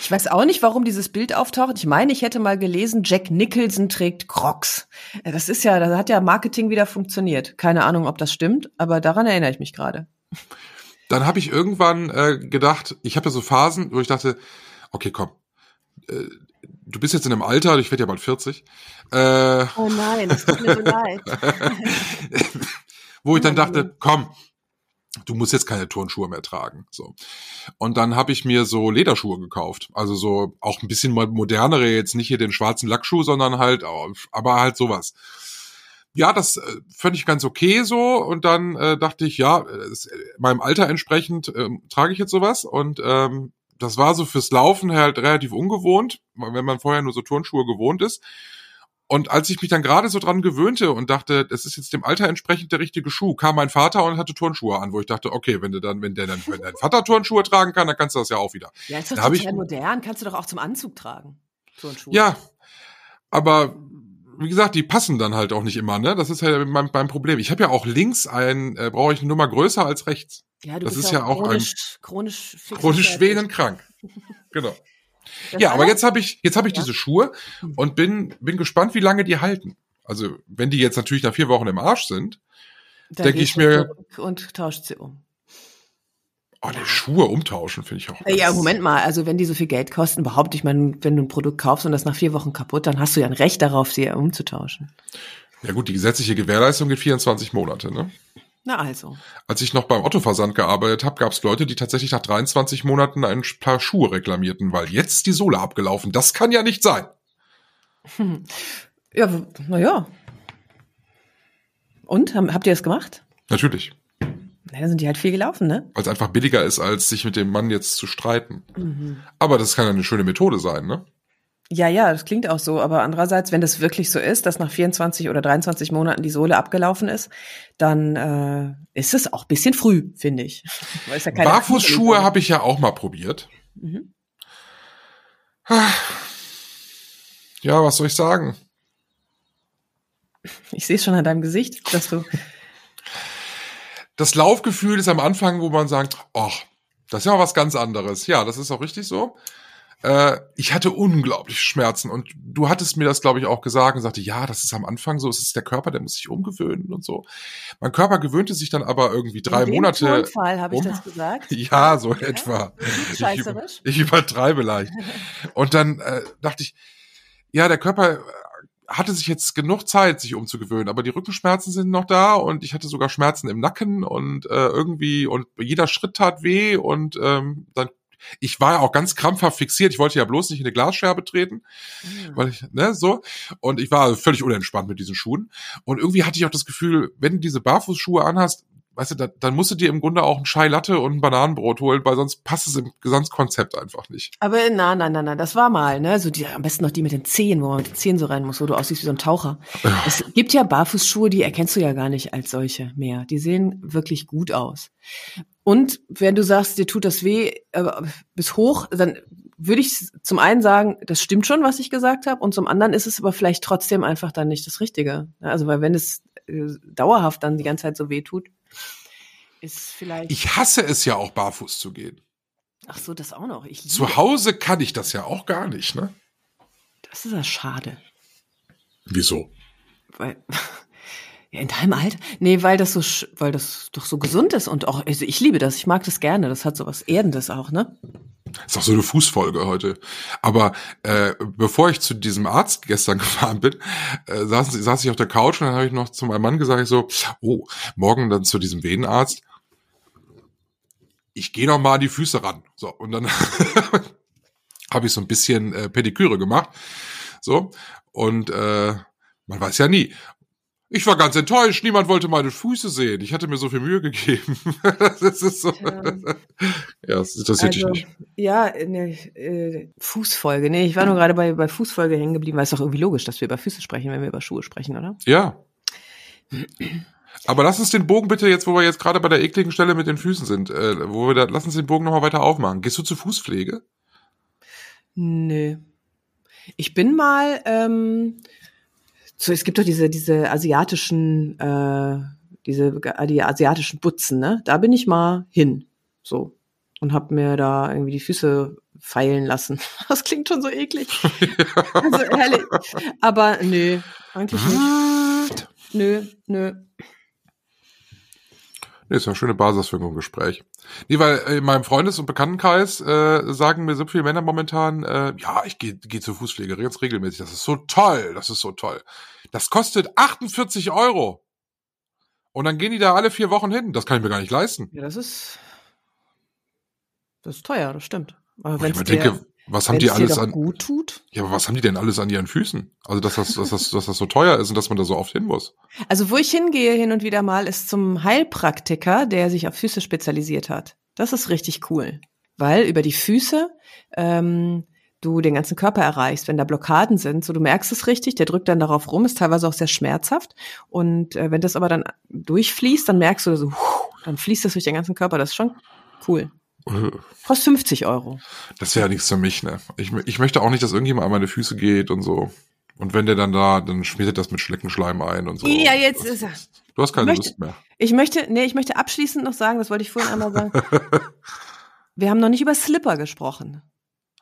Ich weiß auch nicht, warum dieses Bild auftaucht. Ich meine, ich hätte mal gelesen, Jack Nicholson trägt Crocs. Äh, das ist ja, da hat ja Marketing wieder funktioniert. Keine Ahnung, ob das stimmt, aber daran erinnere ich mich gerade. Dann habe ich irgendwann äh, gedacht, ich habe ja so Phasen, wo ich dachte, okay, komm, äh, du bist jetzt in einem Alter, ich werde ja bald 40. Äh, oh nein, das tut mir so leid. [LAUGHS] wo ich dann dachte, komm, du musst jetzt keine Turnschuhe mehr tragen. So. Und dann habe ich mir so Lederschuhe gekauft. Also so auch ein bisschen modernere, jetzt nicht hier den schwarzen Lackschuh, sondern halt, aber halt sowas. Ja, das äh, fand ich ganz okay so. Und dann äh, dachte ich, ja, es, meinem Alter entsprechend äh, trage ich jetzt sowas. Und ähm, das war so fürs Laufen halt relativ ungewohnt, wenn man vorher nur so Turnschuhe gewohnt ist. Und als ich mich dann gerade so dran gewöhnte und dachte, das ist jetzt dem Alter entsprechend der richtige Schuh, kam mein Vater und hatte Turnschuhe an, wo ich dachte, okay, wenn du dann, wenn der dann, wenn dein Vater Turnschuhe tragen kann, dann kannst du das ja auch wieder. Ja, ist doch da total ich, modern, kannst du doch auch zum Anzug tragen. Turnschuhe. Ja, aber wie gesagt, die passen dann halt auch nicht immer, ne? Das ist ja mein, mein Problem. Ich habe ja auch links ein, äh, brauche ich eine Nummer größer als rechts. Ja, du das bist ist ja auch chronisch, ein chronisch, chronisch krank. [LAUGHS] genau. Das ja, aber jetzt habe ich jetzt habe ich ja. diese Schuhe hm. und bin bin gespannt, wie lange die halten. Also wenn die jetzt natürlich nach vier Wochen im Arsch sind, denke ich mir und tauscht sie um. Oh, die Schuhe umtauschen finde ich auch. Ja, Moment mal, also wenn die so viel Geld kosten, überhaupt, ich meine, wenn du ein Produkt kaufst und das nach vier Wochen kaputt, dann hast du ja ein Recht darauf, sie umzutauschen. Ja gut, die gesetzliche Gewährleistung geht 24 Monate, ne? Na also. Als ich noch beim Otto-Versand gearbeitet habe, gab es Leute, die tatsächlich nach 23 Monaten ein paar Schuhe reklamierten, weil jetzt die Sohle abgelaufen. Das kann ja nicht sein. Hm. [LAUGHS] Ja, naja. Und? Habt ihr das gemacht? Natürlich. Na, dann sind die halt viel gelaufen, ne? Weil es einfach billiger ist, als sich mit dem Mann jetzt zu streiten. Mhm. Aber das kann ja eine schöne Methode sein, ne? Ja, ja, das klingt auch so. Aber andererseits, wenn das wirklich so ist, dass nach 24 oder 23 Monaten die Sohle abgelaufen ist, dann äh, ist es auch bisschen früh, finde ich. [LAUGHS] ja Barfußschuhe habe ich ja auch mal probiert. Mhm. Ja, was soll ich sagen? Ich sehe es schon an deinem Gesicht, dass du. Das Laufgefühl ist am Anfang, wo man sagt, ach, das ist ja was ganz anderes. Ja, das ist auch richtig so. Äh, ich hatte unglaublich Schmerzen und du hattest mir das, glaube ich, auch gesagt und sagte, ja, das ist am Anfang so, es ist der Körper, der muss sich umgewöhnen und so. Mein Körper gewöhnte sich dann aber irgendwie drei In Monate. In Fall habe ich um. das gesagt. [LAUGHS] Ja, so ja. etwa. Scheißerisch. Ich, ich übertreibe leicht. und dann äh, dachte ich, ja, der Körper hatte sich jetzt genug Zeit, sich umzugewöhnen, aber die Rückenschmerzen sind noch da und ich hatte sogar Schmerzen im Nacken und äh, irgendwie und jeder Schritt tat weh und ähm, dann ich war ja auch ganz krampfhaft fixiert. Ich wollte ja bloß nicht in eine Glasscherbe treten, mhm. weil ich, ne, so. Und ich war völlig unentspannt mit diesen Schuhen. Und irgendwie hatte ich auch das Gefühl, wenn du diese Barfußschuhe anhast, weißt du, da, dann musst du dir im Grunde auch ein Chai Latte und ein Bananenbrot holen, weil sonst passt es im Gesamtkonzept einfach nicht. Aber nein, nein, nein, nein, das war mal, ne, so die, am besten noch die mit den Zehen, wo man mit den Zehen so rein muss, wo du aussiehst wie so ein Taucher. Ja. Es gibt ja Barfußschuhe, die erkennst du ja gar nicht als solche mehr. Die sehen wirklich gut aus. Und wenn du sagst, dir tut das weh äh, bis hoch, dann würde ich zum einen sagen, das stimmt schon, was ich gesagt habe, und zum anderen ist es aber vielleicht trotzdem einfach dann nicht das Richtige. Also weil wenn es äh, dauerhaft dann die ganze Zeit so weh tut, ist vielleicht. Ich hasse es ja auch barfuß zu gehen. Ach so, das auch noch. Ich zu Hause kann ich das ja auch gar nicht, ne? Das ist ja schade. Wieso? Weil [LAUGHS] ja, in deinem Alter? Nee, weil das so, weil das doch so gesund ist und auch, also ich liebe das, ich mag das gerne, das hat so was Erdendes auch, ne? Ist auch so eine Fußfolge heute. Aber äh, bevor ich zu diesem Arzt gestern [LAUGHS] gefahren bin, äh, saß, saß ich auf der Couch und dann habe ich noch zu meinem Mann gesagt, ich so, oh, morgen dann zu diesem Venenarzt. ich gehe noch mal an die Füße ran. So, und dann [LAUGHS] habe ich so ein bisschen äh, Pediküre gemacht. So, und äh, man weiß ja nie. Ich war ganz enttäuscht, niemand wollte meine Füße sehen. Ich hatte mir so viel Mühe gegeben. [LAUGHS] das ist so. Ja. Ja, das interessiert Also, dich nicht. Ja, ne, äh, Fußfolge. Nee, ich war nur gerade bei, bei Fußfolge hängen geblieben, weil es doch irgendwie logisch, dass wir über Füße sprechen, wenn wir über Schuhe sprechen, oder? Ja. Aber lass uns den Bogen bitte jetzt, wo wir jetzt gerade bei der ekligen Stelle mit den Füßen sind, äh, wo wir da, lass uns den Bogen nochmal weiter aufmachen. Gehst du zur Fußpflege? Nö. Ich bin mal, ähm, so, es gibt doch diese, diese asiatischen, äh, diese, die asiatischen Butzen, ne? Da bin ich mal hin. So. Und hab mir da irgendwie die Füße feilen lassen. [LAUGHS] Das klingt schon so eklig. [LAUGHS] Also ehrlich. Aber nö, eigentlich nicht. Nö, nö. Nee, ist ja eine schöne Basis für ein Gespräch. Nee, weil äh, in meinem Freundes- und Bekanntenkreis äh, sagen mir so viele Männer momentan, äh, ja, ich gehe geh zur Fußpflege ganz regelmäßig. Das ist so toll, das ist so toll. Das kostet 48 Euro. Und dann gehen die da alle vier Wochen hin. Das kann ich mir gar nicht leisten. Ja, das ist, das ist teuer, das stimmt. Aber wenn es dir, was haben die alles an, gut tut. ja, aber was haben die denn alles an ihren Füßen? Also, dass das, dass das, dass das so teuer ist und dass man da so oft hin muss. Also wo ich hingehe hin und wieder mal, ist zum Heilpraktiker, der sich auf Füße spezialisiert hat. Das ist richtig cool, weil über die Füße ähm, du den ganzen Körper erreichst, wenn da Blockaden sind. So, du merkst es richtig, der drückt dann darauf rum, ist teilweise auch sehr schmerzhaft. Und äh, wenn das aber dann durchfließt, dann merkst du so, dann fließt das durch den ganzen Körper. Das ist schon cool. [LAUGHS] Kostet 50 Euro. Das wäre ja nichts für mich, ne? Ich, ich möchte auch nicht, dass irgendjemand an meine Füße geht und so. Und wenn der dann da, dann schmiedet das mit Schleckenschleim ein und so. Ja, jetzt Das- ist er. Du hast keine möchte- Lust mehr. Ich möchte, nee, ich möchte abschließend noch sagen, das wollte ich vorhin einmal sagen. [LAUGHS] Wir haben noch nicht über Slipper gesprochen.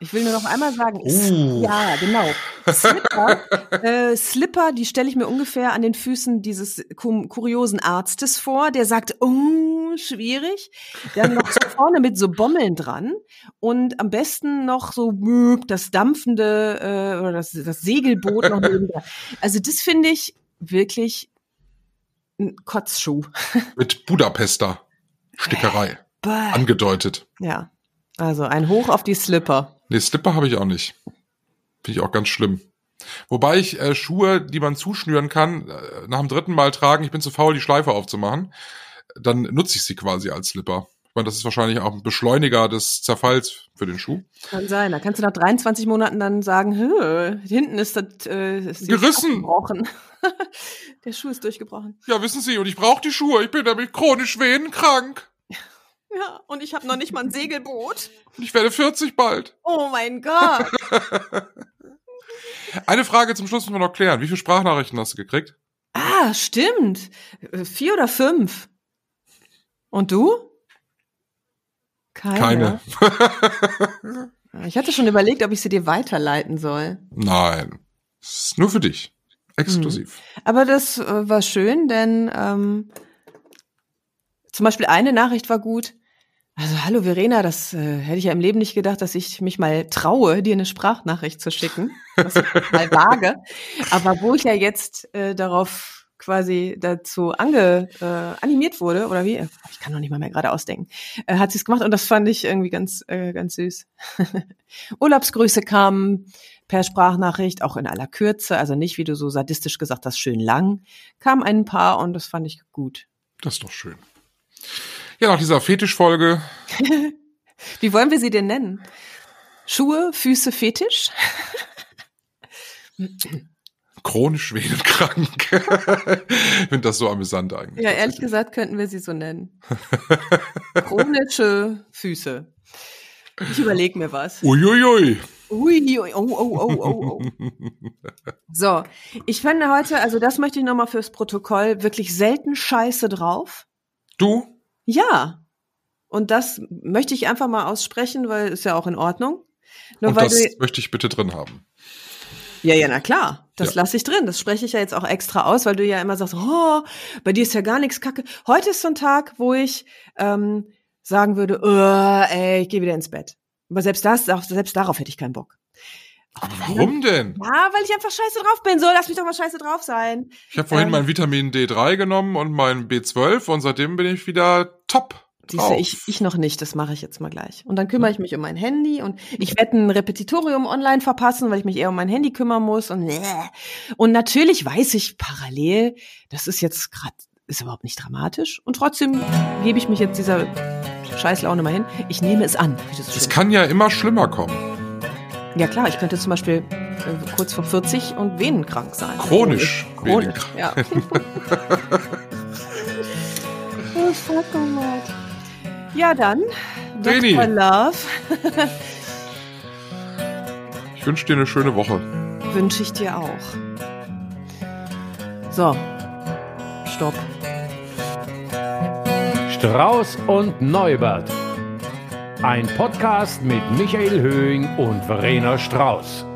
Ich will nur noch einmal sagen, Uh. ja, genau. Slipper, [LAUGHS] äh, Slipper, die stelle ich mir ungefähr an den Füßen dieses kuriosen Arztes vor, der sagt, oh, schwierig. Dann noch so [LAUGHS] vorne mit so Bommeln dran und am besten noch so böp, das dampfende äh, oder das, das Segelboot noch neben. Also das finde ich wirklich ein Kotzschuh. [LAUGHS] Mit Budapester. Stickerei. Bäh. Angedeutet. Ja. Also ein Hoch auf die Slipper. Nee, Slipper habe ich auch nicht. Finde ich auch ganz schlimm. Wobei ich äh, Schuhe, die man zuschnüren kann, äh, nach dem dritten Mal tragen, ich bin zu faul, die Schleife aufzumachen, dann nutze ich sie quasi als Slipper. Ich meine, das ist wahrscheinlich auch ein Beschleuniger des Zerfalls für den Schuh. Kann sein. Da kannst du nach 23 Monaten dann sagen, "Hö, hinten ist das äh, ist Gerissen. [LAUGHS] Der Schuh ist durchgebrochen. Ja, wissen Sie, und ich brauche die Schuhe. Ich bin nämlich chronisch venenkrank. Ja, und ich habe noch nicht mal ein Segelboot. Und ich werde 40 bald. Oh mein Gott. [LAUGHS] Eine Frage zum Schluss müssen wir noch klären. Wie viele Sprachnachrichten hast du gekriegt? Ah, stimmt. Äh, Vier oder fünf. Und du? Keine. Keine. Ich hatte schon überlegt, ob ich sie dir weiterleiten soll. Nein. Das ist nur für dich. Exklusiv. Aber das äh, war schön, denn ähm, zum Beispiel eine Nachricht war gut. Also hallo Verena, das äh, hätte ich ja im Leben nicht gedacht, dass ich mich mal traue, dir eine Sprachnachricht zu schicken. Das ist [LAUGHS] mal vage. Aber wo ich ja jetzt äh, darauf quasi dazu ange, äh, animiert wurde, oder wie? Ich kann noch nicht mal mehr gerade ausdenken. Äh, hat sie es gemacht und das fand ich irgendwie ganz, äh, ganz süß. [LAUGHS] Urlaubsgrüße kamen per Sprachnachricht, auch in aller Kürze, also nicht, wie du so sadistisch gesagt hast, schön lang, kam ein paar und das fand ich gut. Das ist doch schön. Ja, nach dieser Fetischfolge. [LAUGHS] Wie wollen wir sie denn nennen? Schuhe, Füße, Fetisch? Chronisch venenkrank. ich finde das so amüsant eigentlich. Ja, ehrlich gesagt könnten wir sie so nennen. Chronische Füße. Ich überlege mir was. Uiuiui. Ui, ui, oh, oh, oh, oh, oh. So, ich fände heute, also das möchte ich nochmal fürs Protokoll, wirklich selten Scheiße drauf. Du? Ja. Und das möchte ich einfach mal aussprechen, weil ist ja auch in Ordnung. Nur Und das du, möchte ich bitte drin haben. ja, ja, na klar, das Ja. lasse ich drin. Das spreche ich ja jetzt auch extra aus, weil du ja immer sagst, oh, bei dir ist ja gar nichts Kacke. Heute ist so ein Tag, wo ich ähm, sagen würde, oh, ey, ich gehe wieder ins Bett. Aber selbst das, auch selbst darauf hätte ich keinen Bock. Aber warum denn? Ja, weil ich einfach scheiße drauf bin. So, lass mich doch mal scheiße drauf sein. Ich habe vorhin Ähm. mein Vitamin D3 genommen und mein B12 und seitdem bin ich wieder top. Siehst du, ich, ich noch nicht, das mache ich jetzt mal gleich. Und dann kümmere ich mich um mein Handy und ich werde ein Repetitorium online verpassen, weil ich mich eher um mein Handy kümmern muss und äh. und natürlich weiß ich parallel, das ist jetzt gerade ist überhaupt nicht dramatisch und trotzdem gebe ich mich jetzt dieser Scheißlaune mal hin. Ich nehme es an. Es kann ja immer schlimmer kommen. Ja klar, ich könnte zum Beispiel äh, kurz vor 40 und venenkrank sein. Chronisch Chronisch, ja. [LAUGHS] oh, fuck, oh Gott. Ja, dann. Vreni. Dr. Love Ich wünsche dir eine schöne Woche. wünsche ich dir auch. So. Stopp. Strauß und Neubert. Ein Podcast mit Michael Höhing und Verena Strauß.